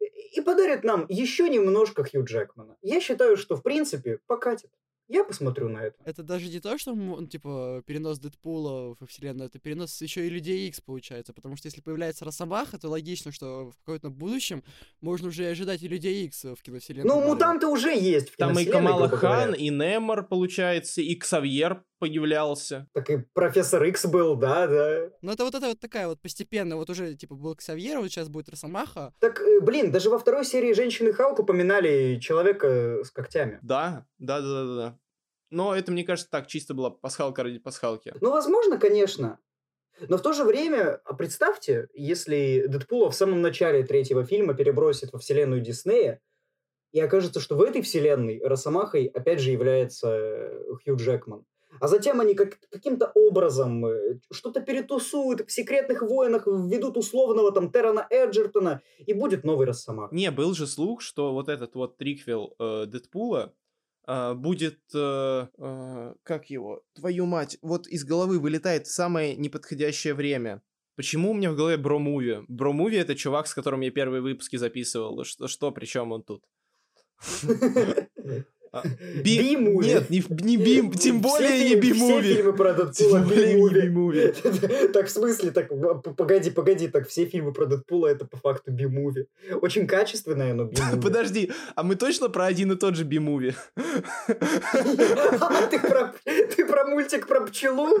S1: и подарит нам еще немножко Хью Джекмана. Я считаю, что в принципе покатит. Я посмотрю на это.
S3: Это даже не то, что, м, типа, перенос Дэдпула во вселенную, это перенос еще и Людей Икс получается, потому что если появляется Росомаха, то логично, что в каком-то будущем можно уже и ожидать и Людей Икс в киновселенной.
S1: Ну, мутанты уже есть в
S2: Там и
S1: киновселенной,
S2: Камала Хан, и Немор, получается, и Ксавьер появлялся.
S1: Так и профессор Икс был, да, да.
S3: Ну, это вот это вот такая вот постепенно, вот уже, типа, был Ксавьер, вот сейчас будет Росомаха.
S1: Так, э, блин, даже во второй серии «Женщины Халк» упоминали человека с когтями.
S2: Да, да, да, да, да, да. Но это, мне кажется, так, чисто была пасхалка ради пасхалки.
S1: Ну, возможно, конечно. Но в то же время, а представьте, если Дэдпула в самом начале третьего фильма перебросит во вселенную Диснея, и окажется, что в этой вселенной Росомахой опять же является э, Хью Джекман. А затем они как, каким-то образом э, что-то перетусуют, в «Секретных войнах» введут условного там Террана Эджертона, и будет новый Росомах.
S2: Не, был же слух, что вот этот вот триквел э, Дэдпула э, будет, э, э, как его, твою мать, вот из головы вылетает в самое неподходящее время. Почему у меня в голове Бро-муви? Бро-муви это чувак, с которым я первые выпуски записывал. Что, что причем он тут? А, Би-
S1: Би-муви.
S2: Нет, не, не би, тем более не
S1: фильмы- Все
S2: би-муви.
S1: фильмы про Дэдпула би-муви.
S2: би-муви.
S1: Так, в смысле, так, п- погоди, погоди, так все фильмы про Дэдпула это по факту би-муви. Очень качественное, но би-муви.
S2: Подожди, а мы точно про один и тот же би-муви?
S1: А ты про, ты про мультик про пчелу?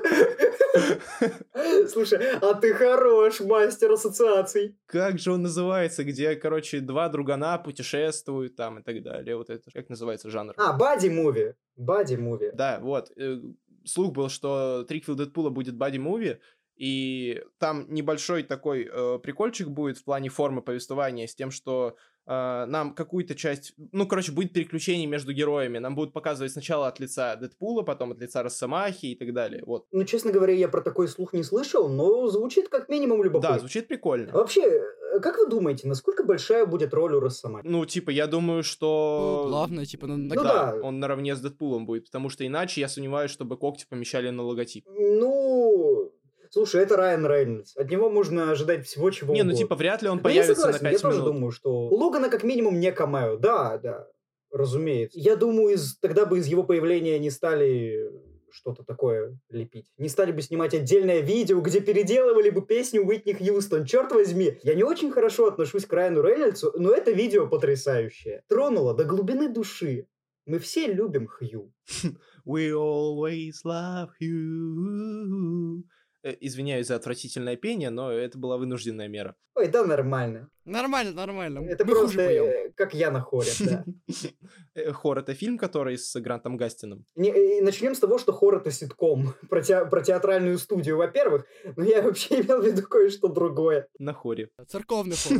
S1: Слушай, а ты хорош, мастер ассоциаций.
S2: Как же он называется, где, короче, два другана путешествуют там и так далее. Вот это, как называется жанр?
S1: А, бади-муви. Бади-муви.
S2: Да, вот. э, Слух был, что триквел Дэдпула будет бади-муви, и там небольшой такой э, прикольчик будет в плане формы повествования с тем, что э, нам какую-то часть... Ну, короче, будет переключение между героями. Нам будут показывать сначала от лица Дэдпула, потом от лица Росомахи и так далее. Вот.
S1: Ну, честно говоря, я про такой слух не слышал, но звучит как минимум любопытно.
S2: Да, звучит прикольно.
S1: Вообще, э, как вы думаете, насколько большая будет роль у Росомахи?
S2: Ну, типа, я думаю, что...
S3: Ну, главное, типа, на-
S1: Ну
S2: да,
S1: да.
S2: он наравне с Дэдпулом будет, потому что иначе я сомневаюсь, чтобы когти помещали на логотип.
S1: Ну, слушай, это Райан Рейнольдс. От него можно ожидать всего, чего
S2: Не, ну
S1: угодно.
S2: типа вряд ли он
S1: Да я
S2: появится
S1: согласен,
S2: на
S1: я
S2: 5
S1: тоже
S2: минут.
S1: думаю, что у Логана как минимум не камео. Да, да, разумеется. Я думаю, из, тогда бы из его появления не стали что-то такое лепить. Не стали бы снимать отдельное видео, где переделывали бы песню Уитни Хьюстон. Черт возьми, я не очень хорошо отношусь к Райану Рейнольдсу, но это видео потрясающее. Тронуло до глубины души. Мы все любим Хью.
S2: We always love you. Э, Извиняюсь за отвратительное пение, но это была вынужденная мера.
S1: Ой, да нормально.
S3: Нормально, нормально.
S1: Это
S3: Мы
S1: просто э, как я на хоре, да.
S2: Э, Хор — это фильм, который с Грантом Гастином.
S1: Не, начнем с того, что хор это ситком про, те- про театральную студию, во-первых, но я вообще имел в виду кое-что другое.
S2: На хоре.
S3: Церковный хор.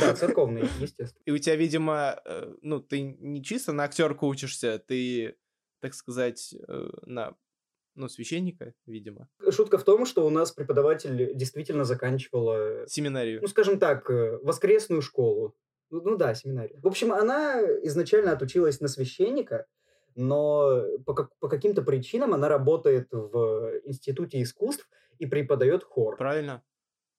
S1: Да, церковный, естественно.
S2: И у тебя, видимо, ну, ты не чисто на актерку учишься, ты, так сказать, на, ну, священника, видимо,
S1: Шутка в том, что у нас преподаватель действительно заканчивала,
S2: семинарию.
S1: ну, скажем так, э, воскресную школу. Ну, ну да, семинарию. В общем, она изначально отучилась на священника, но по, как- по каким-то причинам она работает в Институте искусств и преподает хор.
S2: Правильно?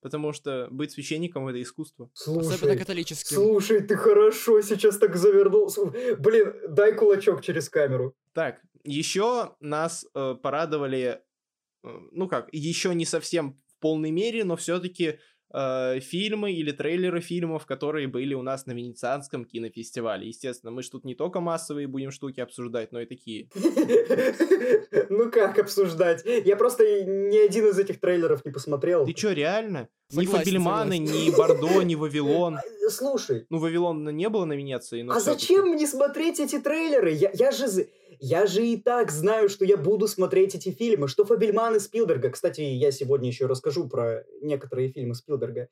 S2: Потому что быть священником — это искусство.
S3: Особенно
S1: Слушай,
S3: католическим.
S1: слушай, ты хорошо сейчас так завернул. Блин, дай кулачок через камеру.
S2: Так, еще нас э, порадовали, э, ну как, еще не совсем в полной мере, но все-таки фильмы или трейлеры фильмов, которые были у нас на Венецианском кинофестивале. Естественно, мы же тут не только массовые будем штуки обсуждать, но и такие.
S1: Ну как обсуждать? Я просто ни один из этих трейлеров не посмотрел.
S2: Ты чё, реально? Ни Фабельманы, ни Бордо, ни Вавилон.
S1: Э, Слушай,
S2: Ну, Вавилон не было на Венеции,
S1: а зачем мне смотреть эти трейлеры? Я, я же... Я же и так знаю, что я буду смотреть эти фильмы, что Фабельман и Спилберга. Кстати, я сегодня еще расскажу про некоторые фильмы Спилберга.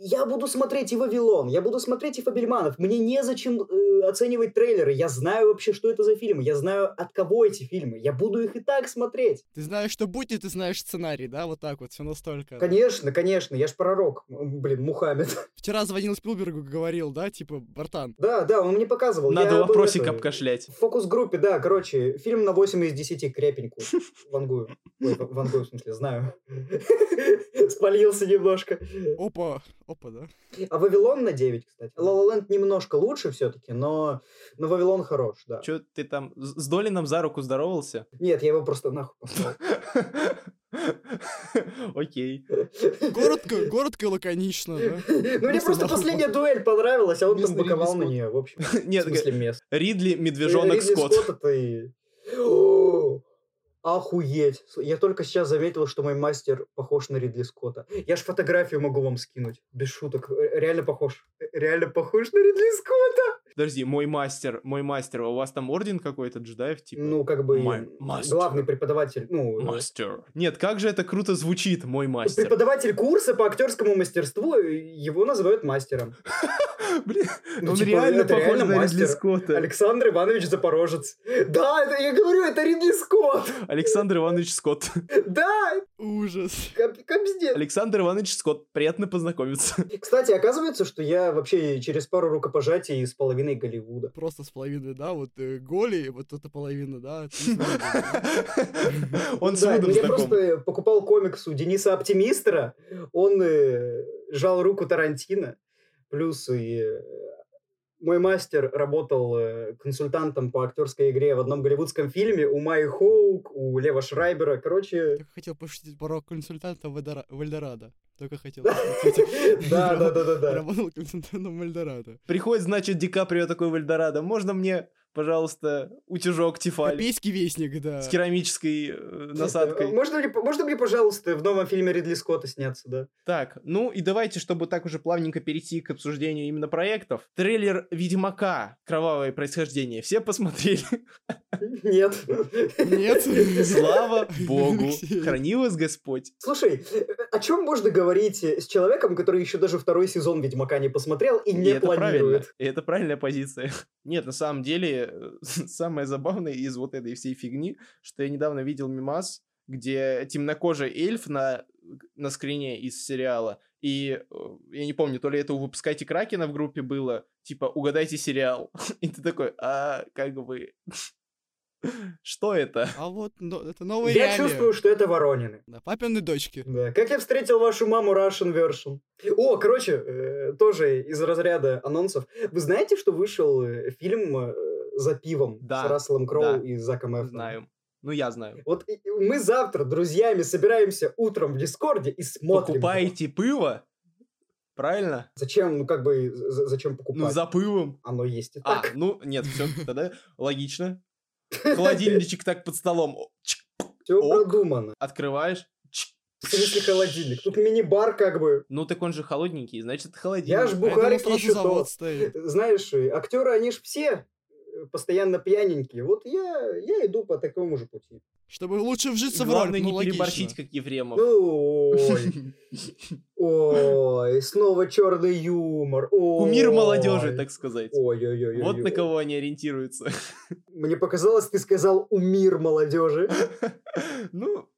S1: Я буду смотреть и Вавилон, я буду смотреть и Фабельманов. Мне незачем э, оценивать трейлеры. Я знаю вообще, что это за фильмы. Я знаю, от кого эти фильмы. Я буду их и так смотреть.
S3: Ты знаешь, что будет, ты знаешь сценарий, да? Вот так вот, все настолько.
S1: Конечно, конечно, я ж пророк. Блин, Мухаммед.
S3: Вчера звонил Спилбергу, говорил, да, типа, братан,
S1: Да, да, он мне показывал.
S2: Надо
S1: Я
S2: вопросик
S1: это,
S2: обкашлять.
S1: В фокус-группе, да, короче, фильм на 8 из 10 крепенькую. Вангую. Ой, Ва- Вангую, в смысле, знаю. Спалился немножко.
S3: опа, опа, да?
S1: А Вавилон на 9, кстати. Land немножко лучше все-таки, но, но Вавилон хорош, да.
S2: Чё ты там с Долином за руку здоровался?
S1: Нет, я его просто нахуй послал.
S2: Окей.
S3: Коротко, коротко и лаконично, да?
S1: Ну, мне
S3: Просто
S1: последняя дуэль понравилась, а он там боковал на нее, в общем.
S2: Нет,
S1: В смысле, мест.
S2: Ридли, медвежонок
S1: Ридли
S2: Скотт.
S1: это и... Охуеть. Я только сейчас заметил, что мой мастер похож на Ридли Скотта. Я ж фотографию могу вам скинуть. Без шуток. Э, Реально похож. Э, Реально похож на Ридли Скотта.
S2: Подожди, мой мастер, мой мастер, а у вас там орден какой-то джедаев, типа?
S1: Ну, как бы
S2: Мой мастер.
S1: главный преподаватель, ну, э,
S2: Мастер. Нет, как же это круто звучит, мой мастер.
S1: преподаватель курса по актерскому мастерству, его называют мастером.
S2: Блин,
S1: Ну,
S2: он
S1: типа,
S2: реально похож
S1: реально
S2: на Ридли
S1: мастер.
S2: Скотта.
S1: Александр Иванович Запорожец. Да, это, я говорю, это Ридли Скотт.
S2: Александр Иванович Скотт.
S1: Да,
S3: Ужас.
S1: кап- капздец.
S2: Александр Иванович Скотт, приятно познакомиться.
S1: Кстати, оказывается, что я вообще через пару рукопожатий с половиной Голливуда.
S3: Просто с половиной, да, вот э, голи, вот эта половина, да.
S2: Он с
S1: Да,
S2: Вудом
S1: я
S2: знаком.
S1: просто покупал комикс у Дениса Оптимистра. Он э, жал руку Тарантино. Плюс и э, мой мастер работал э, консультантом по актерской игре в одном голливудском фильме у Майи Хоук, у Лева Шрайбера. Короче,
S3: Только хотел пошутить про консультанта в Эльдора- в Эльдорадо. Только хотел
S1: да, да, да, да, да.
S3: Работал консультантом в Эльдорадо.
S2: Приходит, значит, Ди Каприо такой в Эльдорадо. Можно мне, пожалуйста, утюжок Тефаль
S3: Копейский вестник, да.
S2: с керамической э, насадкой?
S1: Можно, ли, можно мне, пожалуйста, в новом фильме Ридли Скотта сняться, да?
S2: Так, ну и давайте, чтобы так уже плавненько перейти к обсуждению именно проектов. Трейлер Ведьмака «Кровавое происхождение». Все посмотрели?
S1: Нет.
S3: Нет.
S2: Слава богу! Храни вас Господь.
S1: Слушай, э, о чем можно говорить с человеком, который еще даже второй сезон Ведьмака не посмотрел и
S2: И
S1: не
S2: правильно.
S1: планирует?
S2: И это правильная позиция. Нет, на самом деле, э, самое забавное из вот этой всей фигни, что я недавно видел мимас, где темнокожий эльф на, на скрине из сериала, и я не помню, то ли это у «Выпускайте Кракена» в группе было, типа «Угадайте сериал». И ты такой, а как бы... Что это?
S3: А вот но- это новые
S1: Я
S3: реалии.
S1: чувствую, что это Воронины.
S3: Да, папины дочки.
S1: Да. Как я встретил вашу маму Russian version. О, короче, э, тоже из разряда анонсов. Вы знаете, что вышел э, фильм э, «За пивом»
S2: Да,
S1: с Расселом Кроу
S2: да.
S1: и Заком Эфроном?
S2: Знаю. Ну, я знаю.
S1: Вот мы завтра друзьями собираемся утром в Дискорде и смотрим. его.
S2: Покупаете пиво? Правильно?
S1: Зачем, ну как бы, зачем покупать?
S2: Ну, за пылом.
S1: Оно есть и
S2: А,
S1: так.
S2: ну, нет, все, тогда логично. Холодильничек так под столом.
S1: Все продумано.
S2: Открываешь.
S1: В смысле холодильник? Тут мини-бар как бы.
S2: Ну, так он же холодненький, значит, холодильник.
S1: Я ж бухарик еще то.
S3: стоит.
S1: Знаешь, актеры, они ж все постоянно пьяненькие. Вот я, я иду по такому же пути.
S3: Чтобы лучше вжиться в роль,
S2: Главное
S3: ну,
S2: не
S3: логично.
S2: переборщить, как Ефремов.
S1: Ну, ой, ой, снова черный юмор.
S2: Кумир
S1: ой.
S2: молодежи, так сказать.
S1: Ой-ой-ой.
S2: Вот на кого они ориентируются.
S1: Мне показалось, ты сказал «умир молодежи».
S2: Ну,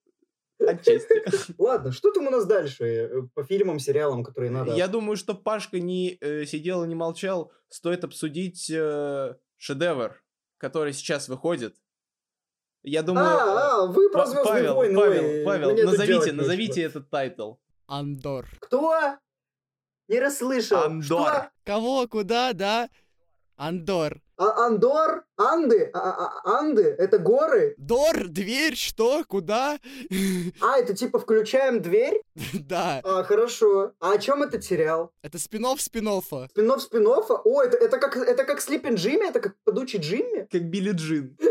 S2: отчасти.
S1: Ладно, что там у нас дальше э, по фильмам, сериалам, которые надо...
S2: Я думаю, что Пашка не э, сидел и не молчал. Стоит обсудить э, шедевр, который сейчас выходит. Я думаю... э,
S1: А, а, вы про «Звездные
S2: Павел,
S1: войны».
S2: Павел, Павел,
S1: мне
S2: назовите, назовите
S1: нечего.
S2: этот title.
S3: Андор.
S1: Кто? Не расслышал.
S2: Андор.
S1: Что?
S3: Кого, куда, да? Андор.
S1: А, Андор? Анды? А, а, Анды? Это горы?
S3: Дор, дверь, что, куда?
S1: А, это типа включаем дверь?
S3: Да,
S1: А, хорошо. А о чем этот сериал?
S3: это спин-офф спин-оффа.
S1: Спинов спинофа? О, это, это как это как Слипин Джимми? Это как подучий Джимми?
S2: Как Билли Джин.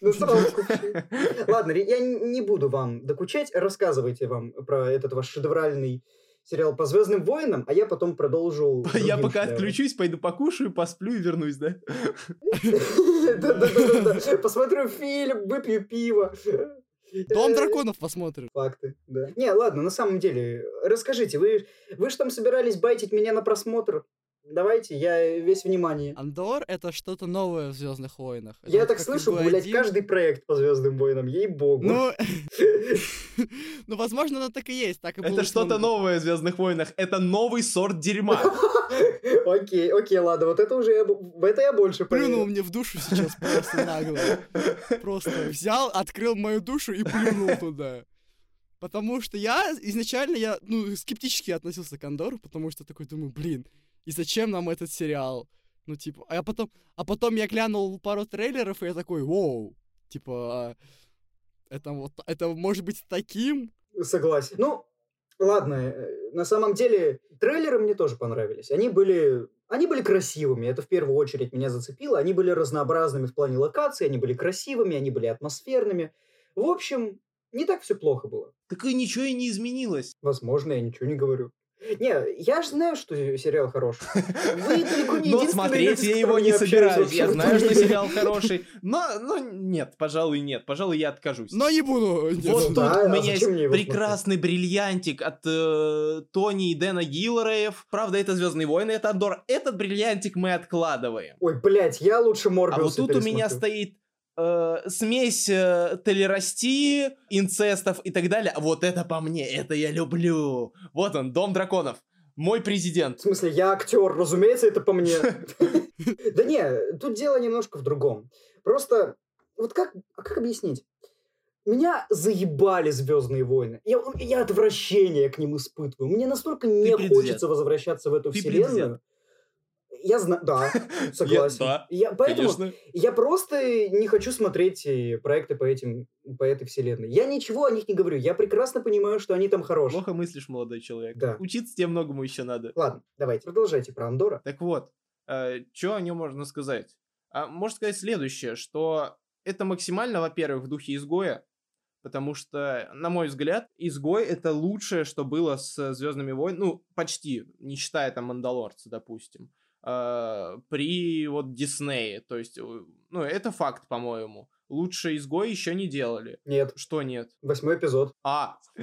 S1: Ну. Ладно, я не буду вам докучать. Рассказывайте вам про этот ваш шедевральный сериал по Звездным войнам, а я потом продолжу.
S2: Я пока
S1: сериалом.
S2: отключусь, пойду покушаю, посплю и вернусь, да?
S1: Да-да-да. Посмотрю фильм, выпью пиво.
S3: Дом
S1: Э,
S3: драконов посмотрим.
S1: Факты, да. Не, ладно, на самом деле, расскажите, вы, вы же там собирались байтить меня на просмотр? Давайте, я весь внимание.
S3: Андор это что-то новое в Звездных войнах. Это
S1: Я так слышу, блядь,
S3: один.
S1: каждый проект по Звездным войнам, ей-богу.
S3: Ну, ну, возможно, оно так и есть. Так и было
S2: Это что-то новое в Звездных войнах. Это новый сорт дерьма.
S1: Окей, окей, ладно, вот это уже, это я больше
S3: Плюнул
S1: поверил.
S3: мне в душу сейчас просто нагло. Просто взял, открыл мою душу и плюнул туда. Потому что я изначально я ну, скептически относился к Андору, потому что такой думаю, блин, и зачем нам этот сериал? Ну, типа, а потом, а потом я глянул пару трейлеров, и я такой, воу, типа, а, это вот, это может быть таким?
S1: Согласен. Ну, ладно, э, на самом деле, трейлеры мне тоже понравились. Они были, они были красивыми, это в первую очередь меня зацепило. Они были разнообразными в плане локаций, они были красивыми, они были атмосферными. В общем, не так все плохо было.
S2: Так и ничего и не изменилось.
S1: Возможно, я ничего не говорю. Не, я же знаю, что сериал хороший. Вы далеко не
S2: Но смотреть я его не собираюсь. Я знаю, что сериал хороший. Но, но нет, пожалуй, нет. Пожалуй, я откажусь.
S3: Но не буду. не
S2: Вот тут
S1: да,
S2: у
S1: а
S2: меня есть прекрасный бриллиантик от э, Тони и Дэна Гиллареев. Правда, это Звездные войны, это Андор. Этот бриллиантик мы откладываем.
S1: Ой, блядь, я лучше
S2: А
S1: Морбиуса
S2: вот тут у меня стоит э, смесь э, толерастии, инцестов и так далее. Вот это по мне, это я люблю. Вот он, Дом драконов. Мой
S1: В
S2: президент.
S1: смысле, я актер, разумеется, это по мне. Да не, тут дело немножко в другом. Просто, вот как, а как объяснить? Меня заебали Звездные войны. Я, я отвращение к ним испытываю. Мне настолько не хочется возвращаться в эту вселенную. Я знаю, да, согласен.
S2: да,
S1: Я- поэтому
S2: Конечно.
S1: я просто не хочу смотреть э, проекты по, этим, по этой вселенной. Я ничего о них не говорю. Я прекрасно понимаю, что они там хорошие.
S2: Плохо мыслишь, молодой человек.
S1: Да.
S2: Учиться тебе многому еще надо.
S1: Ладно, давайте, продолжайте про Андора.
S2: Так вот, что о нем можно сказать? А, можно сказать следующее, что это максимально, во-первых, в духе изгоя, потому что, на мой взгляд, изгой это лучшее, что было с Звездными войнами, ну, почти, не считая там Мандалорца, допустим, а, при вот Диснее. То есть, э, ну, это факт, по-моему. Лучше изгой еще не делали.
S1: Нет,
S2: Что нет?
S1: восьмой эпизод.
S2: А.
S1: У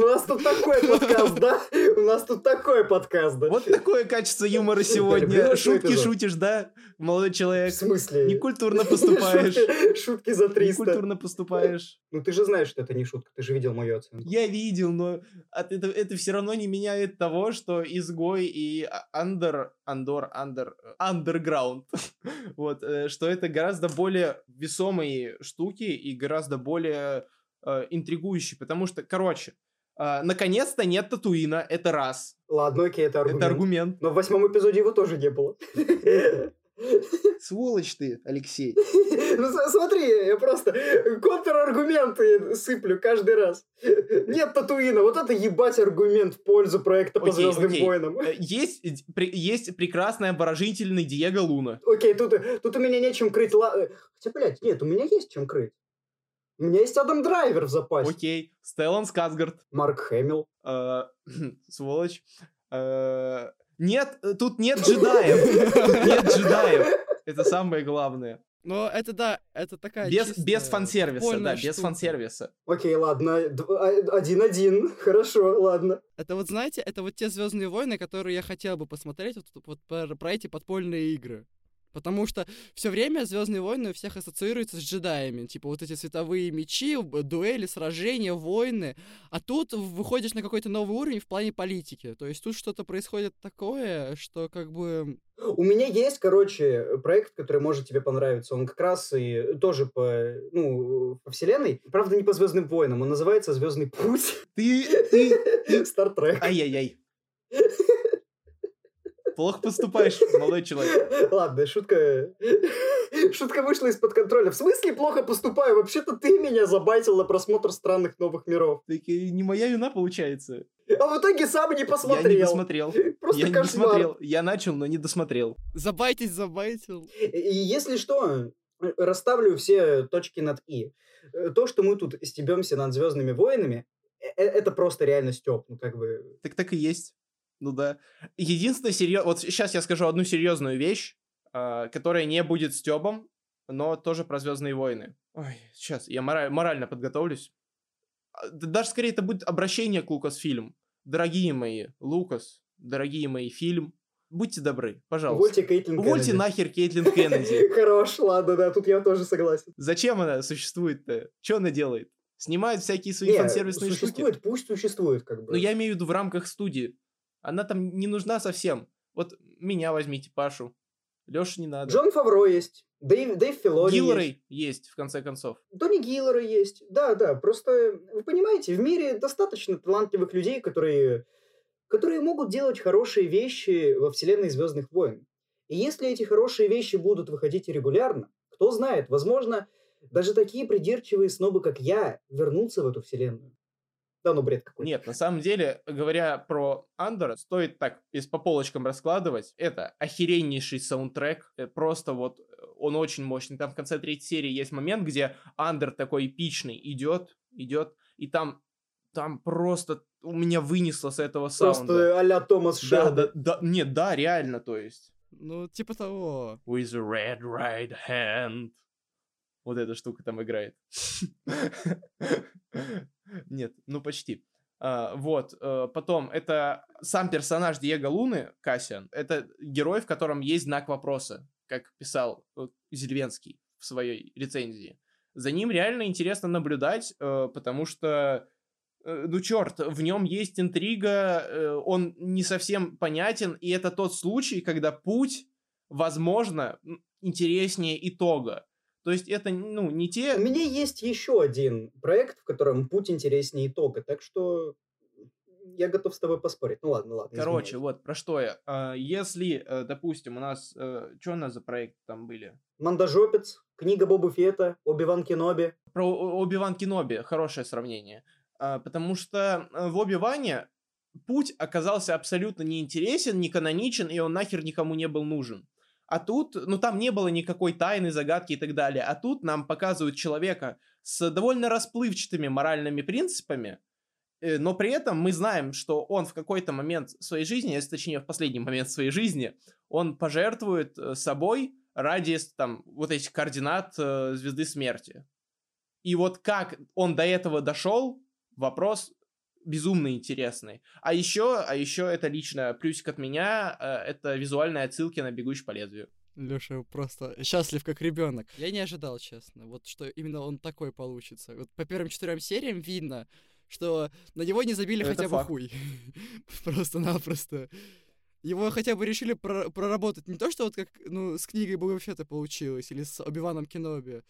S1: нас тут такой подкаст, да? У нас тут такой подкаст, да?
S2: Вот такое качество юмора сегодня. Шутки шутишь, да, молодой
S1: В
S2: человек?
S1: смысле?
S2: Некультурно поступаешь.
S1: Шутки, за 300.
S2: Некультурно поступаешь.
S1: Ну ты же знаешь, что это не шутка, ты же видел мою оценку.
S2: Я видел, но это, все равно не меняет того, что изгой и андер, андор, андер, андерграунд, вот, э, что это гораздо более весомые штуки и гораздо более э, интригующие, потому что, короче, э, наконец-то нет Татуина, это раз,
S1: Ладно, окей, это аргумент.
S2: это аргумент.
S1: Но в восьмом эпизоде его тоже не было.
S2: Сволочь ты, Алексей.
S1: Ну, смотри, я просто контраргументы сыплю каждый раз. Нет Татуина, вот это ебать аргумент в пользу проекта по Звездным войнам.
S2: Э, Есть, э, есть прекрасный обворожительный Диего Луна.
S1: Окей, тут, тут у меня нечем крыть. э, Хотя, блядь, нет, у меня есть чем крыть. У меня есть Адам Драйвер в запасе.
S2: Окей. Стеллан Скарсгард.
S1: Марк Хэмилл.
S2: Э, Сволочь. Э, Нет, э, тут нет джедаев. Тут нет джедаев. Это самое главное.
S3: Но это да, это такая
S2: Без,
S3: чисто
S2: без фан-сервиса, да,
S3: прикольная
S2: без
S3: штука.
S2: фан-сервиса.
S1: Окей, ладно, а- один-один. Хорошо, ладно.
S3: Это вот, знаете, это вот те Звездные войны, которые я хотел бы посмотреть вот, вот про, про эти подпольные игры. Потому что все время Звездные войны у всех ассоциируются с джедаями. Типа вот эти световые мечи, дуэли, сражения, войны. А тут выходишь на какой-то новый уровень в плане политики. То есть тут что-то происходит такое, что как бы...
S1: У меня есть, короче, проект, который может тебе понравиться. Он как раз и тоже по, ну, по вселенной. Правда, не по Звездным войнам. Он называется Звездный путь.
S2: Ты, ты,
S1: Стартрек.
S2: ай-яй-яй. Плохо поступаешь, молодой человек.
S1: Ладно, шутка... Шутка вышла из-под контроля. В смысле плохо поступаю? Вообще-то ты меня забайтил на просмотр странных новых миров.
S2: Так и не моя вина получается.
S1: А в итоге сам не посмотрел.
S2: Я не досмотрел.
S1: Просто
S2: Я не
S1: кошмар.
S2: досмотрел. Я начал, но не досмотрел.
S3: Забайтить, забайтил.
S1: И если что, расставлю все точки над «и». Э, То, что мы тут стебемся над «Звездными войнами», э- э- это просто реально стёб. Ну, как бы...
S2: Так так и есть. Ну да. Единственное серьезное... Вот сейчас я скажу одну серьезную вещь, а, которая не будет стебом, но тоже про Звездные войны. Ой, сейчас, я мора- морально подготовлюсь. А, да Даже скорее это будет обращение к Лукасфильм. Дорогие мои, Лукас, дорогие мои, фильм, будьте добры, пожалуйста.
S1: Увольте Кейтлин
S2: Увольте
S1: Кеннеди.
S2: нахер Кейтлин Кеннеди.
S1: Хорош, ладно, да, тут я тоже согласен.
S2: Зачем она существует-то? Что она делает? Снимает всякие свои
S1: Не,
S2: фансервисные штуки.
S1: существует, пусть существует, как бы.
S2: Но я имею в виду в рамках студии. Она там не нужна совсем. Вот меня возьмите, Пашу. Леша не надо.
S1: Джон Фавро есть, Дэйв, Дэйв Филони есть.
S2: Гилларей есть. в конце концов.
S1: Тони Гиллера есть. Да, да, просто, вы понимаете, в мире достаточно талантливых людей, которые, которые могут делать хорошие вещи во вселенной Звездных войн. И если эти хорошие вещи будут выходить регулярно, кто знает, возможно, даже такие придирчивые снобы, как я, вернутся в эту вселенную. Да, ну бред какой-то.
S2: Нет, на самом деле, говоря про Андора, стоит так, если по полочкам раскладывать, это охереннейший саундтрек, э, просто вот э, он очень мощный. Там в конце третьей серии есть момент, где Андер такой эпичный идет, идет, и там, там просто у меня вынесло с этого саунда.
S1: Просто а-ля Томас
S2: Да,
S1: Шелби.
S2: да, да, нет, да, реально, то есть.
S3: Ну, типа того.
S2: With a red right hand. Вот эта штука там играет. Нет, ну почти. А, вот, э, потом, это сам персонаж Диего Луны, Кассиан, это герой, в котором есть знак вопроса, как писал э, Зельвенский в своей рецензии. За ним реально интересно наблюдать, э, потому что, ну черт, в нем есть интрига, он не совсем понятен, и это тот случай, когда путь, возможно, интереснее итога. То есть это, ну, не те...
S1: У меня есть еще один проект, в котором путь интереснее итога, так что я готов с тобой поспорить. Ну ладно, ладно.
S2: Короче,
S1: извиняюсь.
S2: вот, про что я. А, Если, э, допустим, у нас... Что у нас за проект там были?
S1: Мандажопец, книга Боба Фета, Оби-Ван Кеноби.
S2: Про Оби-Ван Кеноби. Хорошее сравнение. А, Потому что э, в Оби-Ване путь оказался абсолютно неинтересен, не каноничен, и он нахер никому не был нужен. А тут, ну там не было никакой тайны, загадки и так далее. А тут нам показывают человека с довольно расплывчатыми моральными принципами, э, но при этом мы знаем, что он в какой-то момент своей жизни, если точнее в последний момент своей жизни, он пожертвует э, собой ради там вот этих координат э, Звезды Смерти. И вот как он до этого дошел, вопрос безумно интересный. А еще, а еще это лично плюсик от меня, э, это визуальные отсылки на «Бегущий по лезвию».
S3: Леша просто счастлив как ребенок. Я не ожидал, честно, вот что именно он такой получится. Вот по первым четырем сериям видно, что на него не забили
S2: Это
S3: хотя бы
S2: факт.
S3: хуй. Просто-напросто. Его хотя бы решили про- проработать. Не то, что вот как ну, с книгой Боба Фетта получилось, или с Оби-Ваном Кеноби,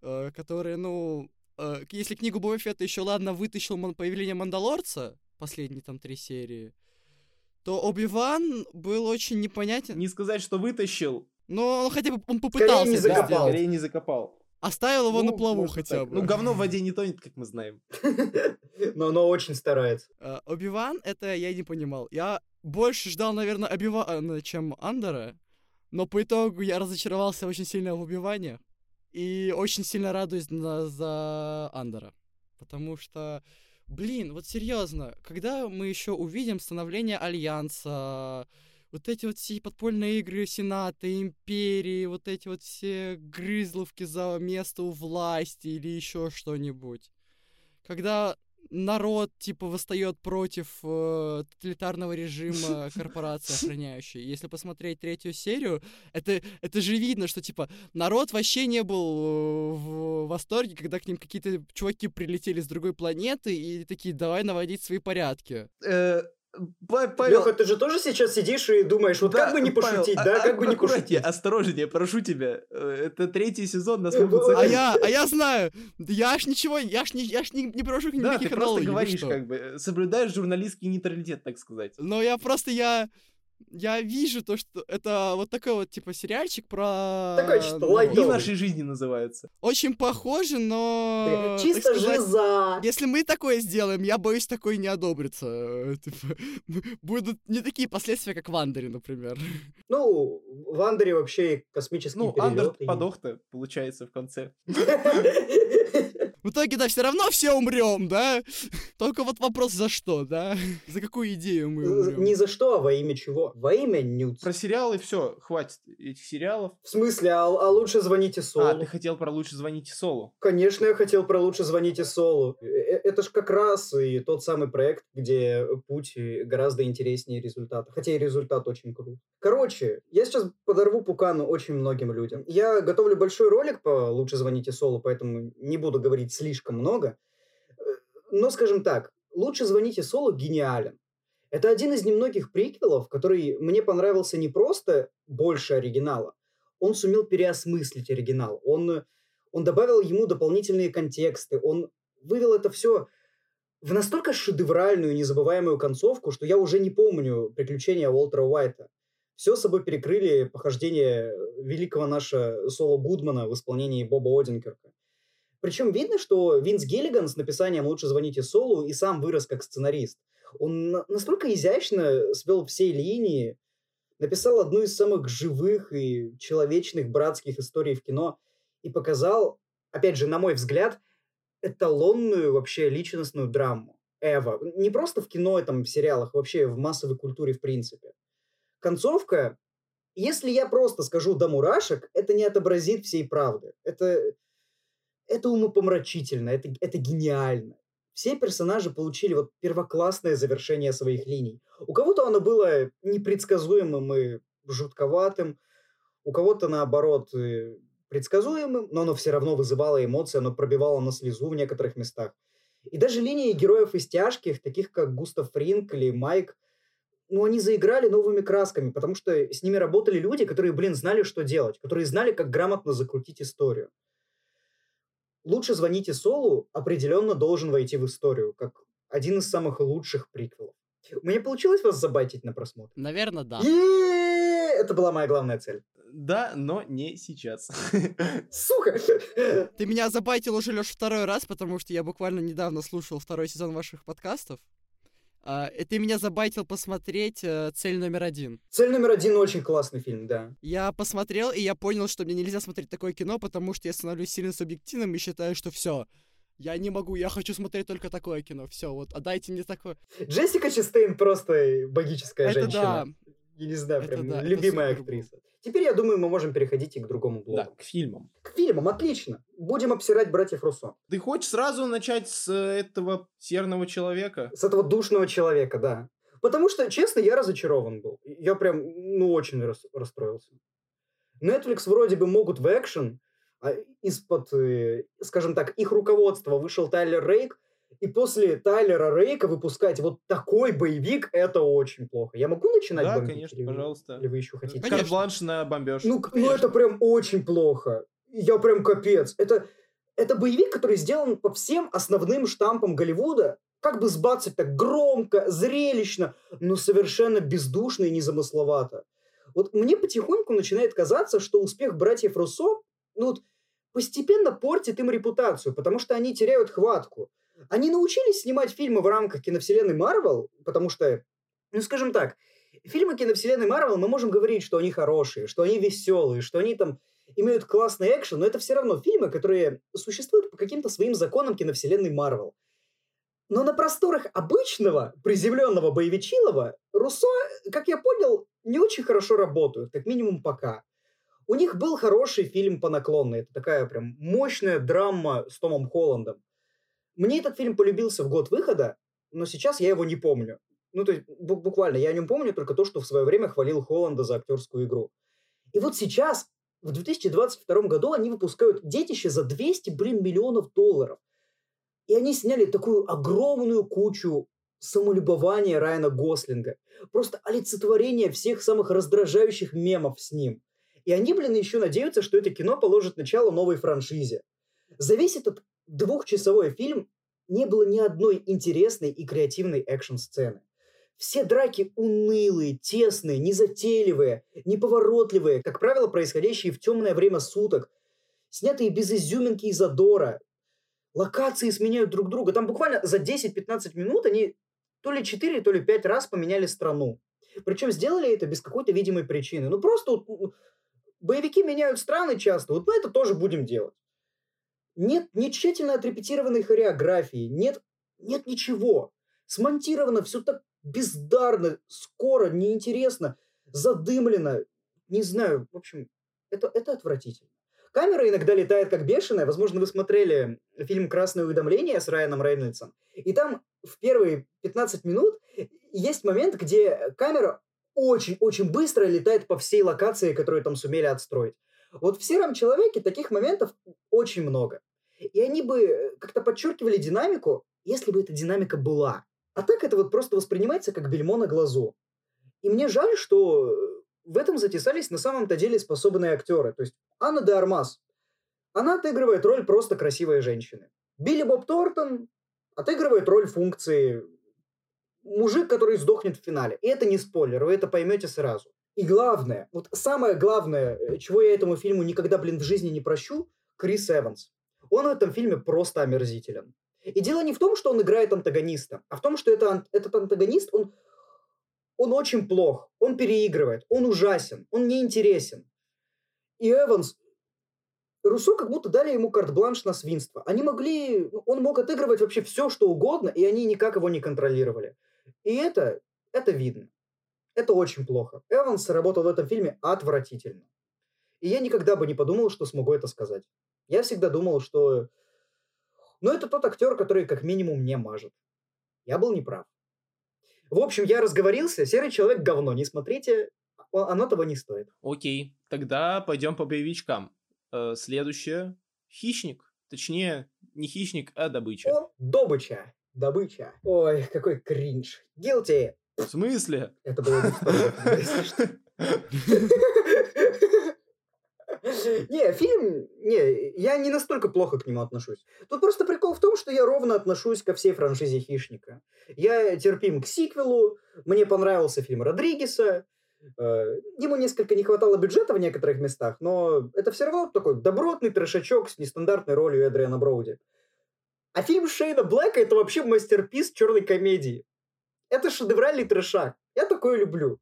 S3: э, которые, ну, э, если книгу Боба Фетта еще, ладно, вытащил мон- появление Мандалорца, последние там три серии, то Оби-Ван был очень непонятен.
S2: Не сказать, что вытащил,
S3: Но он хотя бы он
S1: Скорее
S3: попытался
S1: не
S3: это
S1: закопал.
S3: сделать.
S2: Скорее не закопал.
S3: Оставил его на
S2: Ну,
S3: плаву
S2: может
S3: хотя
S2: так.
S3: бы.
S2: Ну, говно в воде не тонет, как мы знаем.
S1: Но оно очень старается.
S3: А, Оби-Ван, это я не понимал. Я больше ждал, наверное, Оби-Вана, чем Андера. Но по итогу я разочаровался очень сильно в Оби-Ване. И очень сильно радуюсь на- за Андера. Потому что, блин, вот серьезно, когда мы еще увидим становление Альянса, вот эти вот все подпольные игры Сената, Империи, вот эти вот все грызловки за место у власти или еще что-нибудь. Когда народ, типа, восстает против э, тоталитарного режима корпорации охраняющей. Если посмотреть третью серию, это, это же видно, что, типа, народ вообще не был э, в восторге, когда к ним какие-то чуваки прилетели с другой планеты и такие, давай наводить свои порядки.
S2: Э, Павел,
S1: Леха, ты же тоже сейчас сидишь и думаешь, вот
S2: да,
S1: как бы не
S2: Павел,
S1: пошутить,
S2: а-
S1: да,
S2: а-
S1: как бы не пошутить.
S2: осторожнее, прошу тебя. Э, Это третий сезон, нас могут
S1: вот-
S3: А
S2: закрыть.
S3: я, а я знаю, да я ж ничего, я ж не, я ж не, не прошу
S2: Да,
S3: никаких
S2: ты просто говоришь, как бы, э, соблюдаешь журналистский нейтралитет, так сказать.
S3: Но я просто, я, я вижу то, что это вот такой вот, типа, сериальчик про...
S1: Такой чисто
S3: ну,
S1: лайтовый.
S2: И нашей жизни называется.
S3: Очень похоже, но...
S1: Чисто
S3: сказать,
S1: жиза.
S3: Если мы такое сделаем, я боюсь, такое не одобрится. Типа, будут не такие последствия, как в Андере, например.
S1: Ну, в Андере вообще и космические
S2: Ну, Андер
S1: перелеты.
S2: подох-то, получается, в конце.
S3: В итоге, да, все равно все умрем, да? Только вот вопрос, за что, да? За какую идею мы умрем?
S1: Не за что, а во имя чего? Во имя Нюц.
S2: Про сериалы все, хватит этих сериалов.
S1: В смысле, а, а лучше звоните Солу?
S2: А, ты хотел про лучше звоните Солу.
S1: Конечно, я хотел про лучше звоните Солу. Э, э, Это ж как раз и тот самый проект, где путь гораздо интереснее результата. Хотя и результат очень крут. Короче, я сейчас подорву пукану очень многим людям. Я готовлю большой ролик по лучше звоните Солу, поэтому не буду говорить слишком много. Э, Но, скажем так, лучше звоните Солу гениален. Это один из немногих приквелов, который мне понравился не просто больше оригинала, он сумел переосмыслить оригинал. Он, он добавил ему дополнительные контексты, он вывел это все в настолько шедевральную, незабываемую концовку, что я уже не помню приключения Уолтера Уайта. Все собой перекрыли похождения великого нашего Соло Гудмана в исполнении Боба Одинкерка. Причем видно, что Винс Гиллиган с написанием «Лучше звоните Солу» и сам вырос как сценарист. Он на- настолько изящно свел все линии, написал одну из самых живых и человечных братских историй в кино и показал, опять же, на мой взгляд, эталонную вообще личностную драму. Эва. Не просто в кино, там, в сериалах, вообще в массовой культуре в принципе. Концовка, если я просто скажу до мурашек, это не отобразит всей правды. Это, это умопомрачительно, это, это гениально. Все персонажи получили вот первоклассное завершение своих линий. У кого-то оно было непредсказуемым и жутковатым, у кого-то, наоборот, предсказуемым, но оно все равно вызывало эмоции, оно пробивало на слезу в некоторых местах. И даже линии героев из тяжких, таких как Густав Фринк или Майк, ну, они заиграли новыми красками, потому что с ними работали люди, которые, блин, знали, что делать, которые знали, как грамотно закрутить историю. Лучше звоните Солу определенно должен войти в историю, как один из самых лучших приквелов. У меня получилось вас забайтить на просмотр?
S3: Наверное, да.
S1: Е-е-е! Это была моя главная цель.
S2: Да, но не сейчас.
S1: Сука!
S3: Ты меня забайтил уже, Леш, второй раз, потому что я буквально недавно слушал второй сезон ваших подкастов. А, и ты меня забайтил посмотреть э, «Цель номер один».
S1: Цель номер один очень классный фильм, да.
S3: Я посмотрел, и я понял, что мне нельзя смотреть такое кино, потому что я становлюсь сильно субъективным и считаю, что все. Я не могу, я хочу смотреть только такое кино. Все, вот, отдайте мне такое.
S1: Джессика Честейн просто богическая
S3: Это
S1: женщина.
S3: да.
S1: Я не знаю,
S3: Это
S1: прям
S3: да,
S1: любимая актриса. Теперь, я думаю, мы можем переходить и к другому
S2: Да,
S1: блоку.
S2: к фильмам.
S1: К фильмам, отлично. Будем обсирать братьев Руссо.
S2: Ты хочешь сразу начать с э, этого серного человека?
S1: С этого душного человека, да. Потому что, честно, я разочарован был. Я прям, ну, очень рас- расстроился. Netflix вроде бы могут в экшен, а из-под, э, скажем так, их руководства вышел Тайлер Рейк, и после Тайлера Рейка выпускать вот такой боевик, это очень плохо. Я могу начинать
S2: Да,
S1: бомбить?
S2: конечно,
S1: или вы-
S2: пожалуйста.
S1: Или вы еще хотите?
S3: Конечно.
S2: Карт-бланш на бомбеж.
S1: Ну, ну, это прям очень плохо. Я прям капец. Это, это боевик, который сделан по всем основным штампам Голливуда. Как бы сбацать так громко, зрелищно, но совершенно бездушно и незамысловато. Вот мне потихоньку начинает казаться, что успех братьев Руссо, ну вот, постепенно портит им репутацию, потому что они теряют хватку. Они научились снимать фильмы в рамках киновселенной Марвел, потому что, ну скажем так, фильмы киновселенной Марвел мы можем говорить, что они хорошие, что они веселые, что они там имеют классный экшен, но это все равно фильмы, которые существуют по каким-то своим законам киновселенной Марвел. Но на просторах обычного приземленного боевичилова Руссо, как я понял, не очень хорошо работают, как минимум пока. У них был хороший фильм по наклонной. Это такая прям мощная драма с Томом Холландом. Мне этот фильм полюбился в год выхода, но сейчас я его не помню. Ну, то есть, бу- буквально, я о нем помню только то, что в свое время хвалил Холланда за актерскую игру. И вот сейчас, в 2022 году, они выпускают «Детище» за 200, блин, миллионов долларов. И они сняли такую огромную кучу самолюбования Райана Гослинга. Просто олицетворение всех самых раздражающих мемов с ним. И они, блин, еще надеются, что это кино положит начало новой франшизе. За весь этот двухчасовой фильм не было ни одной интересной и креативной экшн-сцены. Все драки унылые, тесные, незатейливые, неповоротливые, как правило, происходящие в темное время суток, снятые без изюминки и задора. Локации сменяют друг друга. Там буквально за 10-15 минут они то ли 4, то ли 5 раз поменяли страну. Причем сделали это без какой-то видимой причины. Ну просто вот, боевики меняют страны часто, вот мы это тоже будем делать. Нет не тщательно отрепетированной хореографии, нет, нет ничего. Смонтировано все так бездарно, скоро, неинтересно, задымлено. Не знаю, в общем, это, это отвратительно. Камера иногда летает как бешеная. Возможно, вы смотрели фильм «Красное уведомление» с Райаном Рейнольдсом. И там в первые 15 минут есть момент, где камера очень-очень быстро летает по всей локации, которую там сумели отстроить. Вот в «Сером человеке» таких моментов очень много. И они бы как-то подчеркивали динамику, если бы эта динамика была. А так это вот просто воспринимается как бельмо на глазу. И мне жаль, что в этом затесались на самом-то деле способные актеры. То есть Анна де Армас. Она отыгрывает роль просто красивой женщины. Билли Боб Тортон отыгрывает роль функции мужик, который сдохнет в финале. И это не спойлер, вы это поймете сразу. И главное, вот самое главное, э, чего я этому фильму никогда, блин, в жизни не прощу, Крис Эванс. Он в этом фильме просто омерзителен. И дело не в том, что он играет антагониста, а в том, что это, этот антагонист, он, он очень плох, он переигрывает, он ужасен, он неинтересен. И Эванс, Руссо как будто дали ему карт-бланш на свинство. Они могли, ну, он мог отыгрывать вообще все, что угодно, и они никак его не контролировали. И это, это видно. Это очень плохо. Эванс работал в этом фильме отвратительно. И я никогда бы не подумал, что смогу это сказать. Я всегда думал, что... Ну, это тот актер, который как минимум не мажет. Я был неправ. В общем, я разговорился. Серый человек говно. Не смотрите. Оно того не стоит.
S2: Окей, тогда пойдем по боевичкам. Э, следующее. Хищник. Точнее, не хищник, а добыча.
S1: О, добыча. Добыча. Ой, какой кринж. Guilty.
S2: В смысле?
S1: Это было. Не, фильм, не, я не настолько плохо к нему отношусь. Тут просто прикол в том, что я ровно отношусь ко всей франшизе «Хищника». Я терпим к сиквелу, мне понравился фильм Родригеса, э, ему несколько не хватало бюджета в некоторых местах, но это все равно такой добротный трешачок с нестандартной ролью Эдриана Броуди. А фильм Шейна Блэка это вообще мастерпис черной комедии. Это шедевральный трешак. Я такое люблю.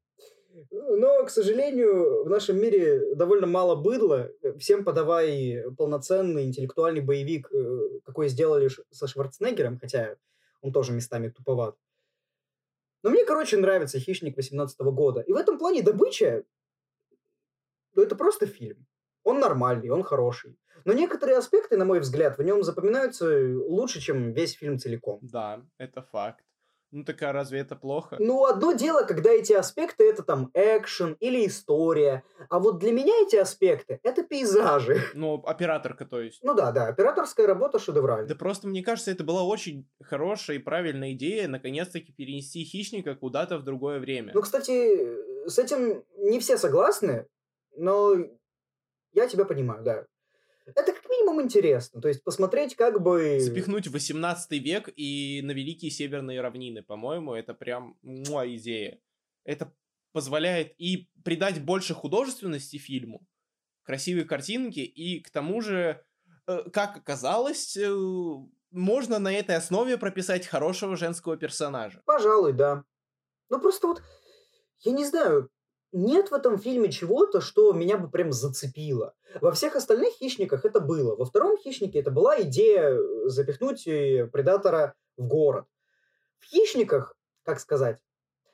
S1: Но, к сожалению, в нашем мире довольно мало быдла. Всем подавай полноценный интеллектуальный боевик, э, какой сделали со Шварценеггером, хотя он тоже местами туповат. Но мне, короче, нравится «Хищник» 18 года. И в этом плане «Добыча» ну, это просто фильм. Он нормальный, он хороший. Но некоторые аспекты, на мой взгляд, в нем запоминаются лучше, чем весь фильм целиком.
S2: Да, это факт. Ну так а разве это плохо?
S1: Ну, одно дело, когда эти аспекты это там экшен или история. А вот для меня эти аспекты это пейзажи.
S2: Ну, операторка, то есть.
S1: Ну да, да, операторская работа
S2: Да
S1: шедевральная.
S2: просто, мне кажется, это была очень хорошая и правильная идея наконец-таки перенести хищника куда-то в другое время.
S1: Ну, кстати, с этим не все согласны, но я тебя понимаю, да. Это минимум интересно. То есть посмотреть как бы...
S2: Запихнуть в 18 век и на Великие Северные равнины, по-моему, это прям муа идея. Это позволяет и придать больше художественности фильму, красивые картинки, и к тому же, э, как оказалось, э, можно на этой основе прописать хорошего женского персонажа.
S1: Пожалуй, да. Ну просто вот, я не знаю, нет в этом фильме чего-то, что меня бы прям зацепило. Во всех остальных «Хищниках» это было. Во втором «Хищнике» это была идея э, запихнуть э, Предатора в город. В «Хищниках», как сказать,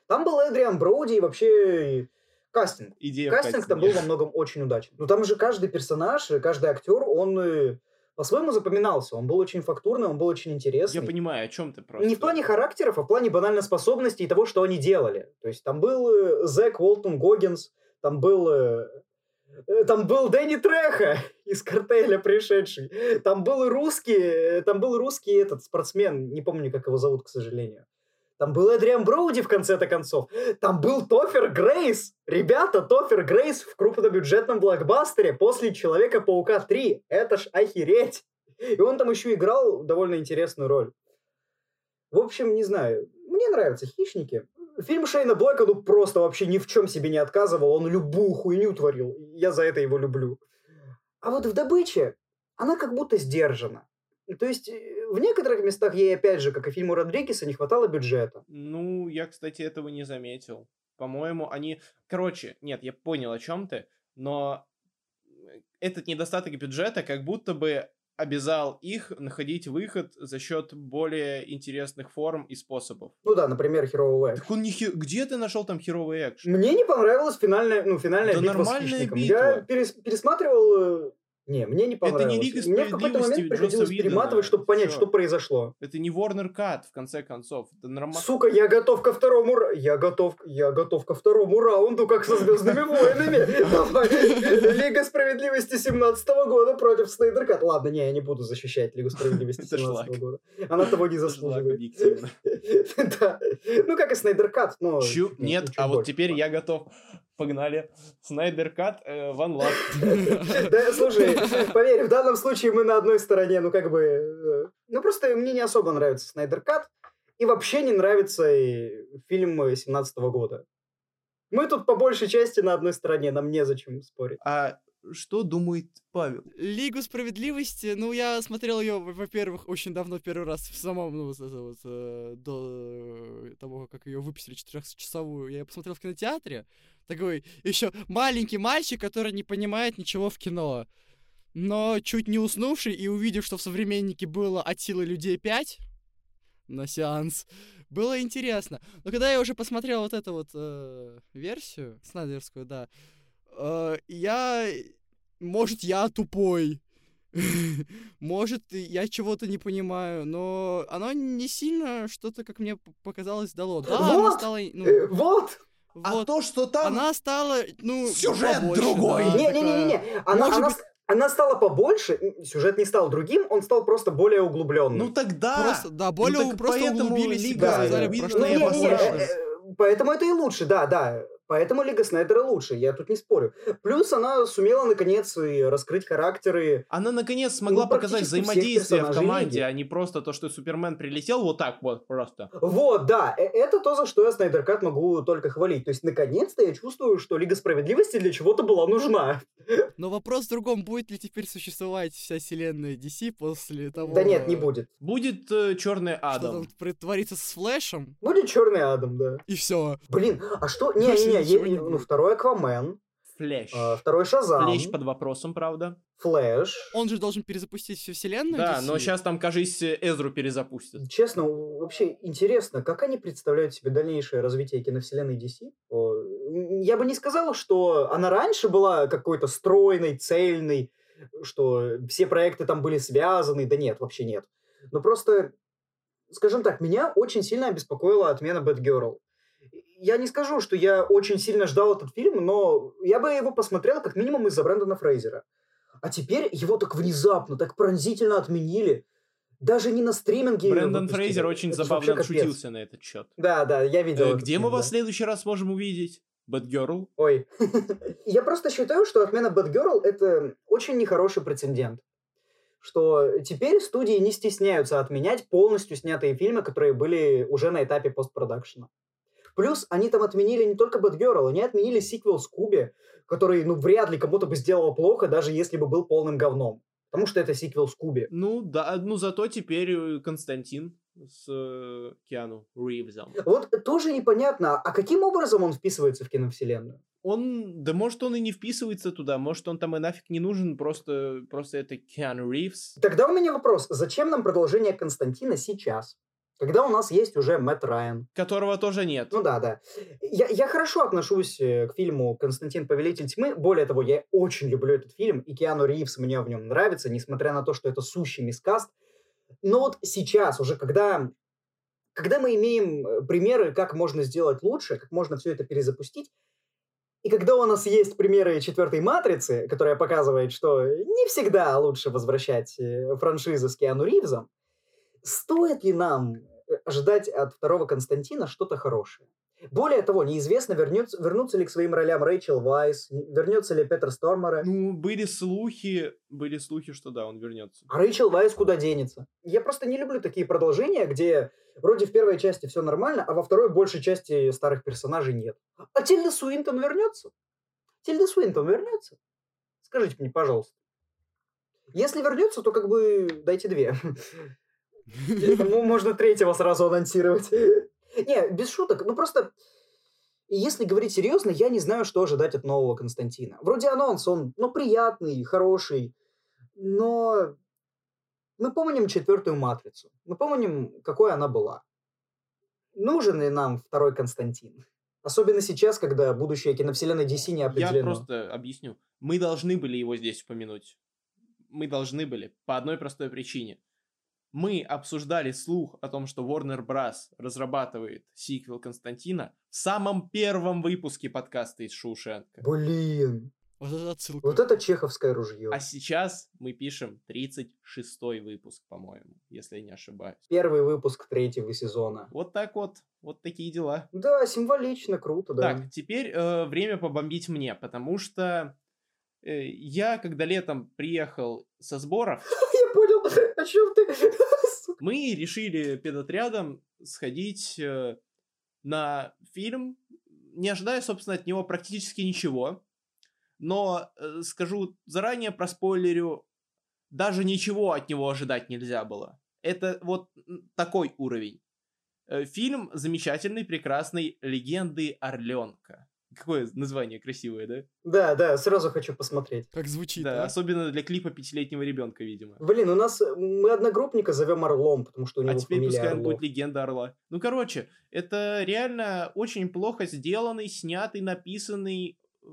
S1: там был Эдриан Броуди и вообще э, кастинг.
S2: Идея
S1: Кастинг там был во многом очень удачный. Но там же каждый персонаж, каждый актер, он по-своему запоминался. Он был очень фактурный, он был очень интересный.
S2: Я понимаю, о чем ты просто.
S1: Не в плане характеров, а в плане банально способностей и того, что они делали. То есть там был э, Зак Уолтон Гоггинс, там был... э, э, Там был Дэнни Треха из картеля пришедший. Там был русский, там был русский этот спортсмен, не помню, как его зовут, к сожалению. Там был Эдриан Броуди в конце-то концов. Там был Тофер Грейс. Ребята, Тофер Грейс в крупнобюджетном блокбастере после Человека-паука 3. Это ж охереть. И он там еще играл довольно интересную роль. В общем, не знаю. Мне нравятся «Хищники». Фильм Шейна Блэка, ну, просто вообще ни в чем себе не отказывал. Он любую хуйню творил. Я за это его люблю. А вот в «Добыче» она как будто сдержана. То есть, э, в некоторых местах ей, опять же, как и фильму Родригеса, не хватало бюджета.
S2: Ну, я, кстати, этого не заметил. По-моему, они... Короче, нет, я понял, о чем ты, но этот недостаток бюджета как будто бы обязал их находить выход за счет более интересных форм и способов.
S1: Ну да, например, Hero Way.
S2: Так он не хи- Где ты нашел там херовый экшен?
S1: Мне не понравилась финальная, ну, финальная
S2: Да
S1: битва с
S2: нормальная
S1: хищником.
S2: битва.
S1: Я перес- пересматривал... Не, мне не
S2: Это не
S1: понравилось.
S2: Лига
S1: Мне в какой-то момент приходилось
S2: Джосса Уидона.
S1: перематывать, чтобы понять,
S2: Всё.
S1: что произошло.
S2: Это не Warner Cut, в конце концов. Это нормально.
S1: Сука, я готов ко второму Я готов, я готов ко второму раунду, как со Звездными войнами. Лига справедливости 17 года против Снайдеркат. Ладно, не, я не буду защищать Лигу справедливости
S2: Это
S1: 17
S2: шлак.
S1: года. Она того не заслуживает. Ну, как и Снайдеркат, но...
S2: Чу-
S1: чуть-
S2: Нет, а вот теперь я готов. Погнали. Снайдер Кат, Ван Лав.
S1: Да, слушай, поверь, в данном случае мы на одной стороне, ну как бы... э, Ну просто мне не особо нравится Снайдер Кат, и вообще не нравится и фильм 17 года. Мы тут по большей части на одной стороне, нам незачем спорить.
S2: А что думает Павел?
S3: Лигу справедливости, ну, я смотрел ее, во-первых, очень давно, первый раз в самом, ну, вот вот, э, до того, как ее выпустили четырехчасовую, я ее посмотрел в кинотеатре. Такой еще маленький мальчик, который не понимает ничего в кино. Но чуть не уснувший и увидев, что в «Современнике» было от силы людей 5 на сеанс, было интересно. Но когда я уже посмотрел вот эту вот э, версию, снайдерскую, да, я... Может, я тупой. Может, я чего-то не понимаю, но оно не сильно что-то, как мне показалось, дало. Да, она
S1: Вот!
S3: стала... Ну,
S1: Э, Вот!
S3: вот.
S2: то, что там...
S3: Она стала, ну,
S2: Сюжет
S3: побольше,
S2: другой.
S3: да,
S1: Не-не-не-не,
S3: такая.
S1: она,
S3: Может
S1: она,
S3: быть-
S1: она стала побольше, сюжет не стал другим, он стал просто более углубленным.
S2: Ну тогда...
S3: Просто, да, более
S2: так
S3: у- просто
S2: поэтому
S3: углубились и
S2: Лига
S3: показали,
S2: видно,
S3: про что
S1: Ну, не, не, не, э, э, Поэтому это и лучше, да, да. Поэтому Лига Снайдера лучше, я тут не спорю. Плюс она сумела, наконец, и раскрыть характеры.
S2: Она наконец смогла
S1: Ну,
S2: показать взаимодействие в команде,
S1: Лиги.
S2: а не просто то, что Супермен прилетел вот так вот просто.
S1: Вот, да, э- это то, за что я Снайдеркат могу только хвалить. То есть, наконец-то я чувствую, что Лига Справедливости для чего-то была нужна.
S3: Но вопрос в другом, будет ли теперь существовать вся вселенная DC после того...
S1: Да нет, не будет.
S2: Будет э, Черный
S3: Что
S2: Адам.
S3: там притворится с Флэшем,
S1: Будет Черный Адам, да.
S3: и все.
S1: Блин, а что?
S3: Больше
S1: Не-не-не, е-
S3: не
S1: ну, второй Аквамен,
S2: Флэш.
S1: а, второй Шазам,
S2: Флэш под вопросом, правда.
S1: Флэш.
S3: Он же должен перезапустить всю вселенную
S2: Да,
S3: DC.
S2: но сейчас там, кажись, Эзру перезапустят.
S1: Честно, вообще интересно, как они представляют себе дальнейшее развитие киновселенной DC? Я бы не сказал, что она раньше была какой-то стройной, цельной, что все проекты там были связаны. Да нет, вообще нет. Но просто, скажем так, меня очень сильно обеспокоила отмена Бэтгерл. Я не скажу, что я очень сильно ждал этот фильм, но я бы его посмотрел как минимум из-за Брэндона Фрейзера. А теперь его так внезапно, так пронзительно отменили. Даже не на стриминге.
S2: Брэндон. Фрейзер очень
S1: Это
S2: забавно отшутился на этот счет.
S1: Да, да, я видел.
S2: Э, Где мы
S1: фильм,
S2: вас в
S1: да.
S2: следующий раз можем увидеть? Бэтгерл?
S1: Ой. я просто считаю, что отмена Girl это очень нехороший прецедент. Что теперь студии не стесняются отменять полностью снятые фильмы, которые были уже на этапе постпродакшена. Плюс они там отменили не только Бэтгерл, они отменили сиквел Скуби, который, ну, вряд ли кому-то бы сделал плохо, даже если бы был полным говном. Потому что это сиквел Скуби.
S2: Ну да, ну зато теперь э, Константин с э, Киану Ривзом.
S1: Вот тоже непонятно, а каким образом он вписывается в киновселенную?
S2: Он, да может он и не вписывается туда, может он там и нафиг не нужен, просто, просто это Киану Ривз.
S1: Тогда у меня вопрос, зачем нам продолжение Константина сейчас? Когда у нас есть уже Мэтт Райан.
S2: Которого тоже нет.
S1: Ну да, да. Я, я хорошо отношусь э, к фильму «Константин. Повелитель тьмы». Более того, я очень люблю этот фильм, и Киану Ривз мне в нем нравится, несмотря на то, что это сущий мискаст. Но вот сейчас, уже когда, когда мы имеем э, примеры, как можно сделать лучше, как можно все это перезапустить, и когда у нас есть примеры четвертой матрицы, которая показывает, что не всегда лучше возвращать э, франшизы с Киану Ривзом, стоит ли нам э, ожидать от второго Константина что-то хорошее? Более того, неизвестно, вернется, вернутся ли к своим ролям Рэйчел Вайс, вернется ли Петер Стормера.
S2: Ну, были слухи, были слухи, что да, он вернется.
S1: А Рэйчел Вайс куда денется? Я просто не люблю такие продолжения, где вроде в первой части все нормально, а во второй большей части старых персонажей нет. А Тильда Суинтон вернется? Тильда Суинтон вернется? Скажите мне, пожалуйста. Если вернется, то как бы дайте две. Ну, можно третьего сразу анонсировать. Не, без шуток. Ну, просто, если говорить серьезно, я не знаю, что ожидать от нового Константина. Вроде анонс, он, ну, приятный, хороший, но мы помним четвертую матрицу. Мы помним, какой она была. Нужен ли нам второй Константин? Особенно сейчас, когда будущее киновселенной DC не определено.
S2: Я просто объясню. Мы должны были его здесь упомянуть. Мы должны были. По одной простой причине. Мы обсуждали слух о том, что Warner Bros. разрабатывает сиквел Константина в самом первом выпуске подкаста из Шоушенка.
S1: Блин,
S3: Вот это отсылка.
S1: вот это чеховское ружье.
S2: А сейчас мы пишем 36-й выпуск, по-моему, если я не ошибаюсь.
S1: Первый выпуск третьего сезона.
S2: Вот так вот, вот такие дела.
S1: Да, символично, круто, да.
S2: Так, теперь э, время побомбить мне, потому что э, я, когда летом приехал со сборов,
S1: Я понял, о чем ты.
S2: мы решили педотрядом сходить э, на фильм, не ожидая, собственно, от него практически ничего. Но э, скажу заранее, проспойлерю, даже ничего от него ожидать нельзя было. Это вот такой уровень. Э, Фильм замечательный, прекрасный «Легенды Орленка». Какое название красивое, да?
S1: Да, да, сразу хочу посмотреть.
S3: Как звучит,
S2: Да,
S3: да?
S2: особенно для клипа пятилетнего ребенка, видимо.
S1: Блин, у нас мы одногруппника зовем Орлом, потому что у него
S2: А теперь пускай он
S1: Орлов.
S2: будет легенда Орла. Ну, короче, это реально очень плохо сделанный, снятый, написанный э,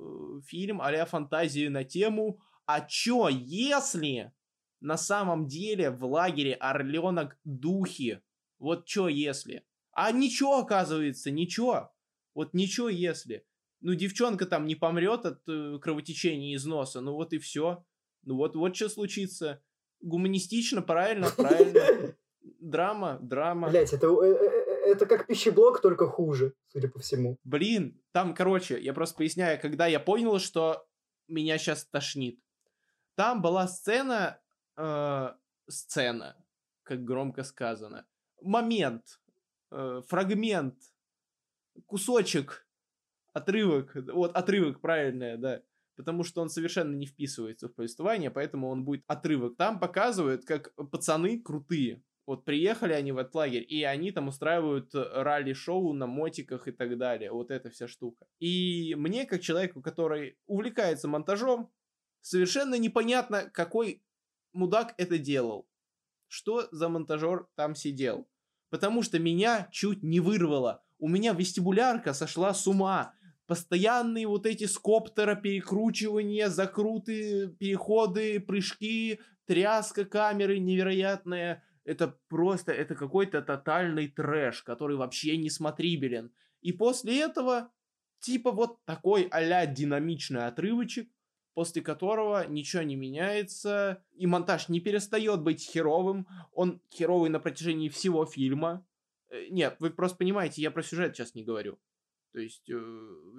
S2: фильм а фантазию на тему «А чё, если на самом деле в лагере Орленок духи? Вот чё, если?» А ничего, оказывается, ничего. Вот ничего, если. Ну, девчонка там не помрет от э, кровотечения из носа, ну вот и все. Ну вот, вот что случится. Гуманистично, правильно, правильно. Драма, драма.
S1: Блять, это, э, э, это как пищеблок, только хуже, судя по всему.
S2: Блин, там, короче, я просто поясняю, когда я понял, что меня сейчас тошнит. Там была сцена, э, сцена, как громко сказано, момент, э, фрагмент, кусочек, отрывок, вот отрывок, правильное, да, потому что он совершенно не вписывается в повествование, поэтому он будет отрывок. Там показывают, как пацаны крутые, вот приехали они в этот лагерь, и они там устраивают ралли-шоу на мотиках и так далее. Вот эта вся штука. И мне, как человеку, который увлекается монтажом, совершенно непонятно, какой мудак это делал. Что за монтажер там сидел. Потому что меня чуть не вырвало. У меня вестибулярка сошла с ума. Постоянные вот эти скоптера, перекручивания, закруты, переходы, прыжки, тряска камеры невероятная. Это просто, это какой-то тотальный трэш, который вообще не смотрибелен. И после этого, типа вот такой а динамичный отрывочек, после которого ничего не меняется, и монтаж не перестает быть херовым, он херовый на протяжении всего фильма. Э, Нет, вы просто понимаете, я про сюжет сейчас не говорю. То есть э,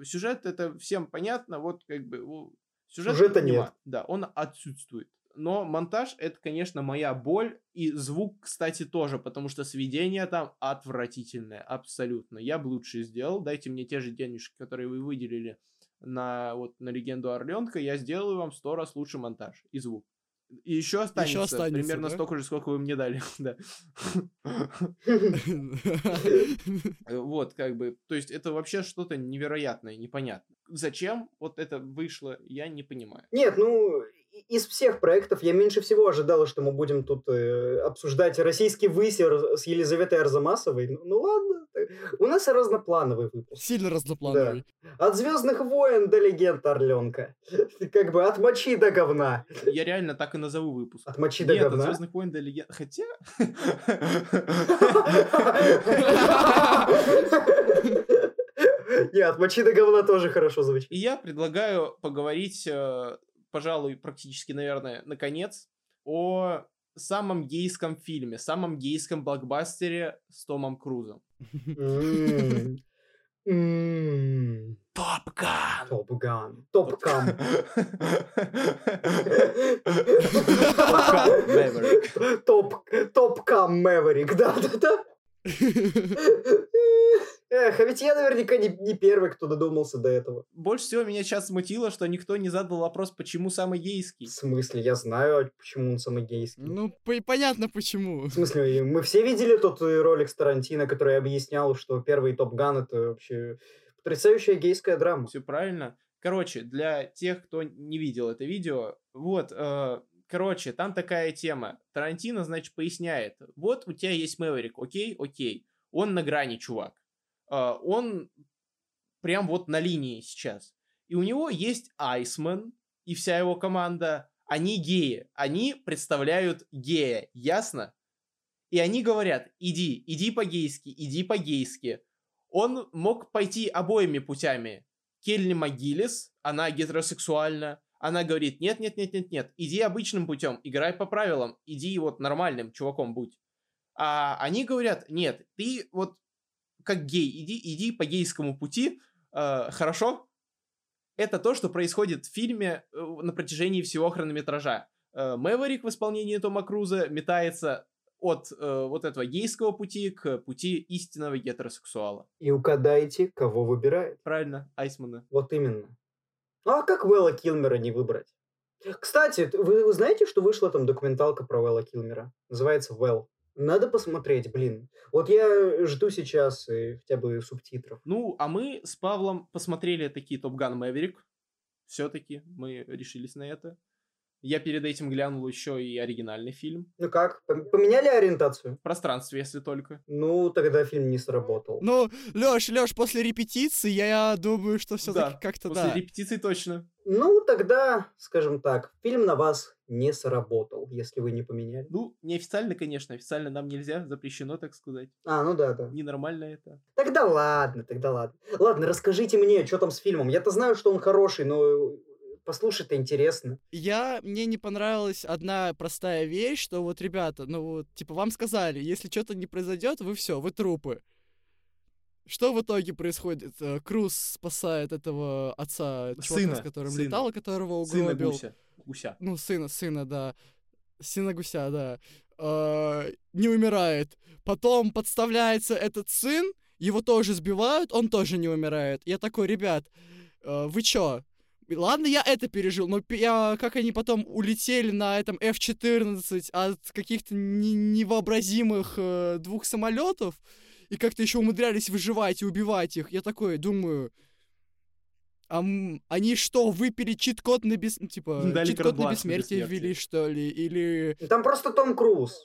S2: сюжет это всем понятно, вот как бы у- сюжета
S1: нет.
S2: Да, он отсутствует. Но монтаж это, конечно, моя боль. И звук, кстати, тоже, потому что сведение там отвратительное, абсолютно. Я бы лучше сделал. Дайте мне те же денежки, которые вы выделили на, вот, на легенду Орленка, я сделаю вам сто раз лучше монтаж и звук. И еще останется,
S3: останется,
S2: примерно
S3: да?
S2: столько же, сколько вы мне дали. да. Э, Вот, как бы, то есть это вообще что-то невероятное, непонятное. Зачем вот это вышло, я не понимаю.
S1: Нет, ну, из всех проектов я меньше всего ожидал, что мы будем тут э, обсуждать российский высер с Елизаветой Арзамасовой. Ну, ну ладно, у нас разноплановый выпуск.
S3: Сильно разноплановый.
S1: От Звездных войн до легенд Орленка. Как бы от мочи до говна.
S2: Я реально так и назову выпуск.
S1: От мочи до
S2: Нет, от
S1: говна.
S2: Звездных войн до легенд. Хотя.
S1: Не, от мочи до говна тоже хорошо звучит.
S2: И я предлагаю поговорить, э, пожалуй, практически, наверное, наконец, о самом гейском фильме, самом гейском блокбастере с Томом Крузом. Топган!
S1: Топган. Топкам.
S2: Мэверик.
S1: Топ, Топкам Мэверик, да-да-да. Эх, а ведь я наверняка не, не первый, кто додумался до этого.
S2: Больше всего меня сейчас смутило, что никто не задал вопрос, почему самый гейский.
S1: В смысле, я знаю, почему он самый гейский.
S3: Ну, по- понятно почему.
S1: В смысле, мы все видели тот э, ролик с Тарантино, который объяснял, что первый Топ Ган это вообще потрясающая гейская драма.
S2: Все правильно. Короче, для тех, кто не видел это видео, вот, э, короче, там такая тема. Тарантино, значит, поясняет. Вот у тебя есть Мэверик, окей, окей. Он на грани, чувак. Э, он прям вот на линии сейчас. И у него есть Айсман и вся его команда. Они геи. Они представляют гея. Ясно? И они говорят, иди, иди по-гейски, иди по-гейски. Он мог пойти обоими путями. Келли Магилис, она гетеросексуальна, она говорит, нет, нет, нет, нет, нет, иди обычным путем, играй по правилам, иди вот нормальным чуваком будь. А они говорят, нет, ты вот как гей, иди, иди по гейскому пути, э, хорошо? Это то, что происходит в фильме э, на протяжении всего хронометража. Э, Мэверик в исполнении Тома Круза метается от э, вот этого гейского пути к пути истинного гетеросексуала.
S1: И угадайте, кого выбирает.
S2: Правильно, Айсмана.
S1: Вот именно. Ну а как Уэлла Килмера не выбрать? Кстати, вы, вы знаете, что вышла там документалка про Уэлла Килмера? Называется Well. Надо посмотреть, блин. Вот я жду сейчас э, хотя бы субтитров.
S2: Ну, а мы с Павлом посмотрели такие Топ Ган Мэверик. Все-таки мы решились на это. Я перед этим глянул еще и оригинальный фильм.
S1: Ну как, пом- поменяли ориентацию?
S2: В пространстве, если только.
S1: Ну, тогда фильм не сработал.
S3: Ну, Лёш, Лёш, после репетиции я думаю, что все таки
S2: Да,
S3: как-то
S2: После
S3: да.
S2: репетиции точно.
S1: Ну, тогда, скажем так, фильм на вас не сработал, если вы не поменяли.
S2: Ну, неофициально, конечно. Официально нам нельзя. Запрещено, так сказать.
S1: А, ну да, да.
S2: Ненормально это.
S1: Тогда ладно, тогда ладно. Ладно, расскажите мне, что там с фильмом. Я-то знаю, что он хороший, но послушать-то интересно.
S3: Я, мне не понравилась одна простая вещь, что вот, ребята, ну вот, типа, вам сказали, если что-то не произойдет, вы все, вы трупы. Что в итоге происходит? Э, Круз спасает этого отца, чувака,
S2: Сына,
S3: с которым
S2: сына.
S3: летал, которого
S2: Сына
S3: угробил.
S2: гуся. Гуся.
S3: Ну, сына, сына, да. Сына гуся, да. Э, не умирает. Потом подставляется этот сын, его тоже сбивают, он тоже не умирает. Я такой, ребят, э, вы чё? Ладно, я это пережил, но я, как они потом улетели на этом F-14 от каких-то не- невообразимых э, двух самолетов и как-то еще умудрялись выживать и убивать их. Я такой думаю, а они что, выпили чит-код на бес... ну, типа,
S2: Дали
S3: чит-код на бессмертие
S2: бессмертие.
S3: ввели, что ли? Или...
S1: Там просто Том Круз.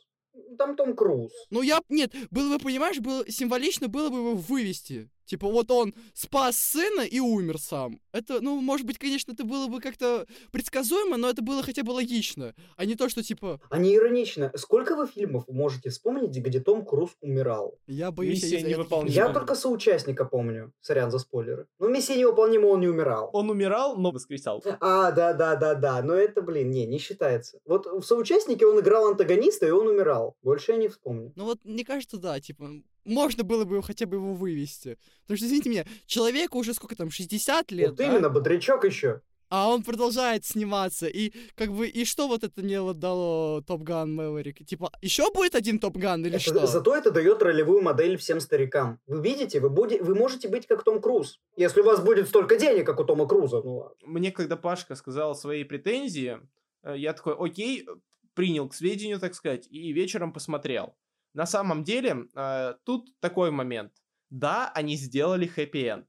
S1: Там Том Круз.
S3: Ну, я... Нет, было бы, понимаешь, было символично было бы его вывести. Типа, вот он спас сына и умер сам. Это, ну, может быть, конечно, это было бы как-то предсказуемо, но это было хотя бы логично. А не то, что, типа,
S1: А не иронично. Сколько вы фильмов можете вспомнить, где Том Круз умирал?
S3: я боюсь...
S2: Миссия
S3: я не
S2: невыполнима.
S1: Я только соучастника помню. Сорян за спойлеры. Ну, миссия невыполнима, он не умирал.
S2: Он умирал, но воскресал.
S1: А, да, да, да, да. Но это, блин, не, не считается. Вот в соучастнике он играл антагониста, и он умирал. Больше я не вспомню.
S3: Ну вот, мне кажется, да, типа, можно было бы хотя бы его вывести. Потому что, извините меня, человеку уже сколько там, 60 лет,
S1: вот
S3: да?
S1: именно, бодрячок еще.
S3: а он продолжает сниматься. И как бы, и что вот это мне вот дало Top Gun Maverick? Типа, еще будет один Top Gun или
S1: Это-
S3: что?
S1: Зато это дает ролевую модель всем старикам. Вы видите, вы, буде- вы можете быть как Том Круз. Если у вас будет столько денег, как у Тома Круза. Ну ладно.
S2: Мне, когда Пашка сказал свои претензии, э, я такой, окей, принял к сведению, так сказать, и вечером посмотрел. На самом деле, э, тут такой момент. Да, они сделали хэппи-энд.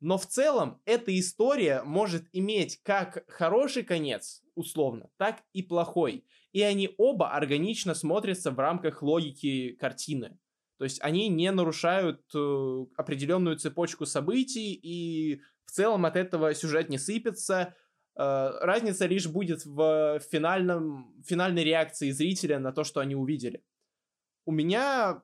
S2: Но в целом эта история может иметь как хороший конец, условно, так и плохой. И они оба органично смотрятся в рамках логики картины. То есть они не нарушают э, определенную цепочку событий, и в целом от этого сюжет не сыпется. Э, разница лишь будет в финальном, финальной реакции зрителя на то, что они увидели. У меня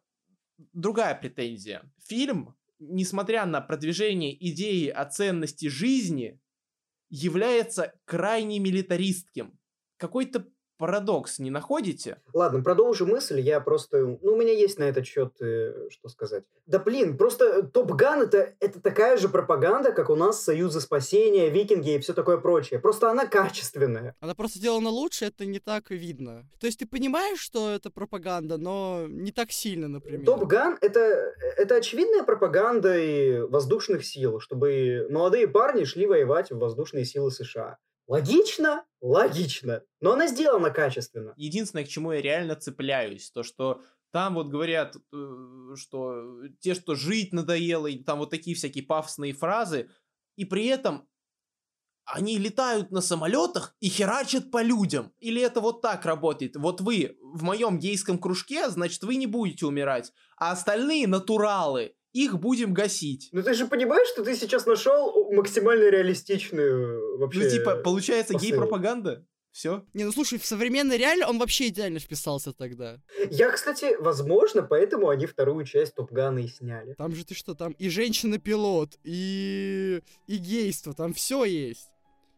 S2: другая претензия. Фильм, несмотря на продвижение идеи о ценности жизни, является крайне милитаристским. Какой-то парадокс не находите?
S1: Ладно, продолжу мысль. Я просто... Ну, у меня есть на этот счет э, что сказать. Да блин, просто Топ Ган это, это такая же пропаганда, как у нас Союзы Спасения, Викинги и все такое прочее. Просто она качественная.
S3: Она просто сделана лучше, это не так видно. То есть ты понимаешь, что это пропаганда, но не так сильно, например.
S1: Топ Ган это, это очевидная пропаганда и воздушных сил, чтобы молодые парни шли воевать в воздушные силы США. Логично? Логично. Но она сделана качественно.
S2: Единственное, к чему я реально цепляюсь, то что там вот говорят, э, что те, что жить надоело, и там вот такие всякие пафосные фразы, и при этом они летают на самолетах и херачат по людям. Или это вот так работает? Вот вы в моем гейском кружке, значит, вы не будете умирать, а остальные натуралы, их будем гасить.
S1: Ну ты же понимаешь, что ты сейчас нашел максимально реалистичную вообще...
S2: Ну, типа, получается
S1: посыл.
S2: гей-пропаганда? Все?
S3: Не, ну слушай, в современной реале он вообще идеально вписался тогда.
S1: Я, кстати, возможно, поэтому они вторую часть Топгана и сняли.
S3: Там же ты что, там и женщина-пилот, и... и гейство, там все есть.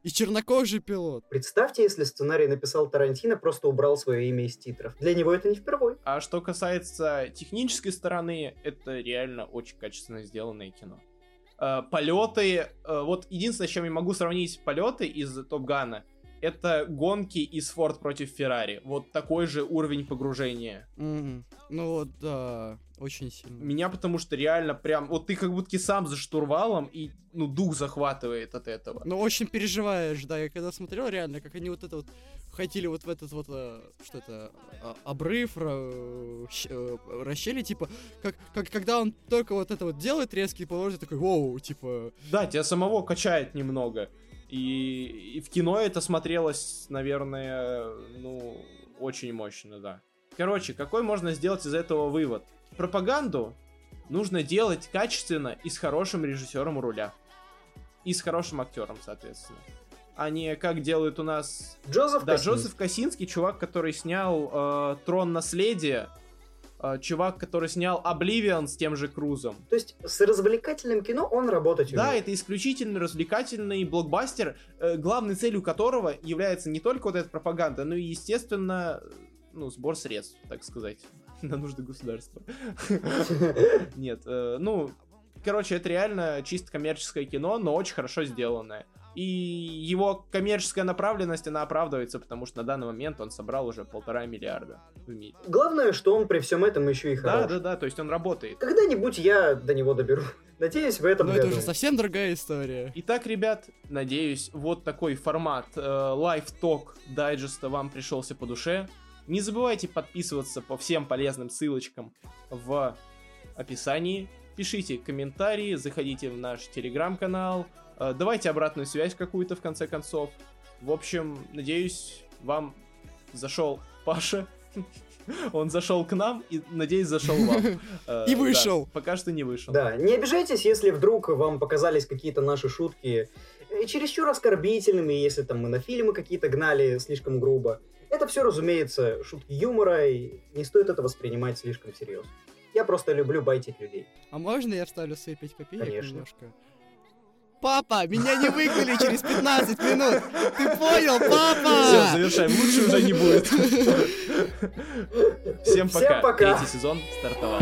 S3: И чернокожий пилот.
S1: Представьте, если сценарий написал Тарантино, просто убрал свое имя из титров. Для него это не впервой.
S2: А что касается технической стороны, это реально очень качественно сделанное кино. Э, полеты, э, вот единственное, с чем я могу сравнить полеты из Топ Гана, это гонки из Форд против Феррари. Вот такой же уровень погружения.
S3: Мгм. Ну вот, да, очень сильно.
S2: Меня потому что реально прям, вот ты как будто сам за штурвалом и, ну, дух захватывает от этого.
S3: Ну, очень переживаешь, да, я когда смотрел реально, как они вот это вот хотели вот в этот вот, э, что это, а, обрыв, э, расщели, типа, как, как когда он только вот это вот делает резкий поворот, такой, воу, типа,
S2: Да, тебя самого качает немного. И, и в кино это смотрелось, наверное, ну, очень мощно, да. Короче, какой можно сделать из этого вывод? Пропаганду нужно делать качественно и с хорошим режиссером у руля. И с хорошим актером, соответственно. А не как делают у нас...
S1: Джозеф
S2: Да,
S1: Косинский.
S2: Джозеф Косинский, чувак, который снял э, Трон наследия, э, чувак, который снял Обливион с тем же Крузом.
S1: То есть с развлекательным кино он работать
S2: Да, это исключительно развлекательный блокбастер, э, главной целью которого является не только вот эта пропаганда, но и, естественно, ну, сбор средств, так сказать, на нужды государства. Нет, э, ну, короче, это реально чисто коммерческое кино, но очень хорошо сделанное. И его коммерческая направленность, она оправдывается, потому что на данный момент он собрал уже полтора миллиарда в мире.
S1: Главное, что он при всем этом еще и
S2: Да,
S1: хорош.
S2: да, да, то есть он работает.
S1: Когда-нибудь я до него доберу. Надеюсь, в этом
S3: это
S1: году.
S3: уже совсем другая история.
S2: Итак, ребят, надеюсь, вот такой формат э, live talk дайджеста вам пришелся по душе. Не забывайте подписываться по всем полезным ссылочкам в описании. Пишите комментарии, заходите в наш телеграм-канал, э, давайте обратную связь какую-то в конце концов. В общем, надеюсь, вам зашел Паша. Он зашел к нам и, надеюсь, зашел вам. Э,
S3: И вышел.
S2: Пока что не вышел.
S1: Да, не обижайтесь, если вдруг вам показались какие-то наши шутки э, чересчур оскорбительными, если там мы на фильмы какие-то гнали слишком грубо. Это все, разумеется, шутки юмора, и не стоит это воспринимать слишком серьезно. Я просто люблю байтить людей.
S3: А можно я вставлю свои 5 копеек
S1: Конечно.
S3: немножко? Папа, меня не выгнали через 15 минут! Ты понял, папа?
S2: Все, завершаем. Лучше уже не будет. Всем
S1: Всем
S2: пока.
S1: пока.
S2: Третий сезон стартовал.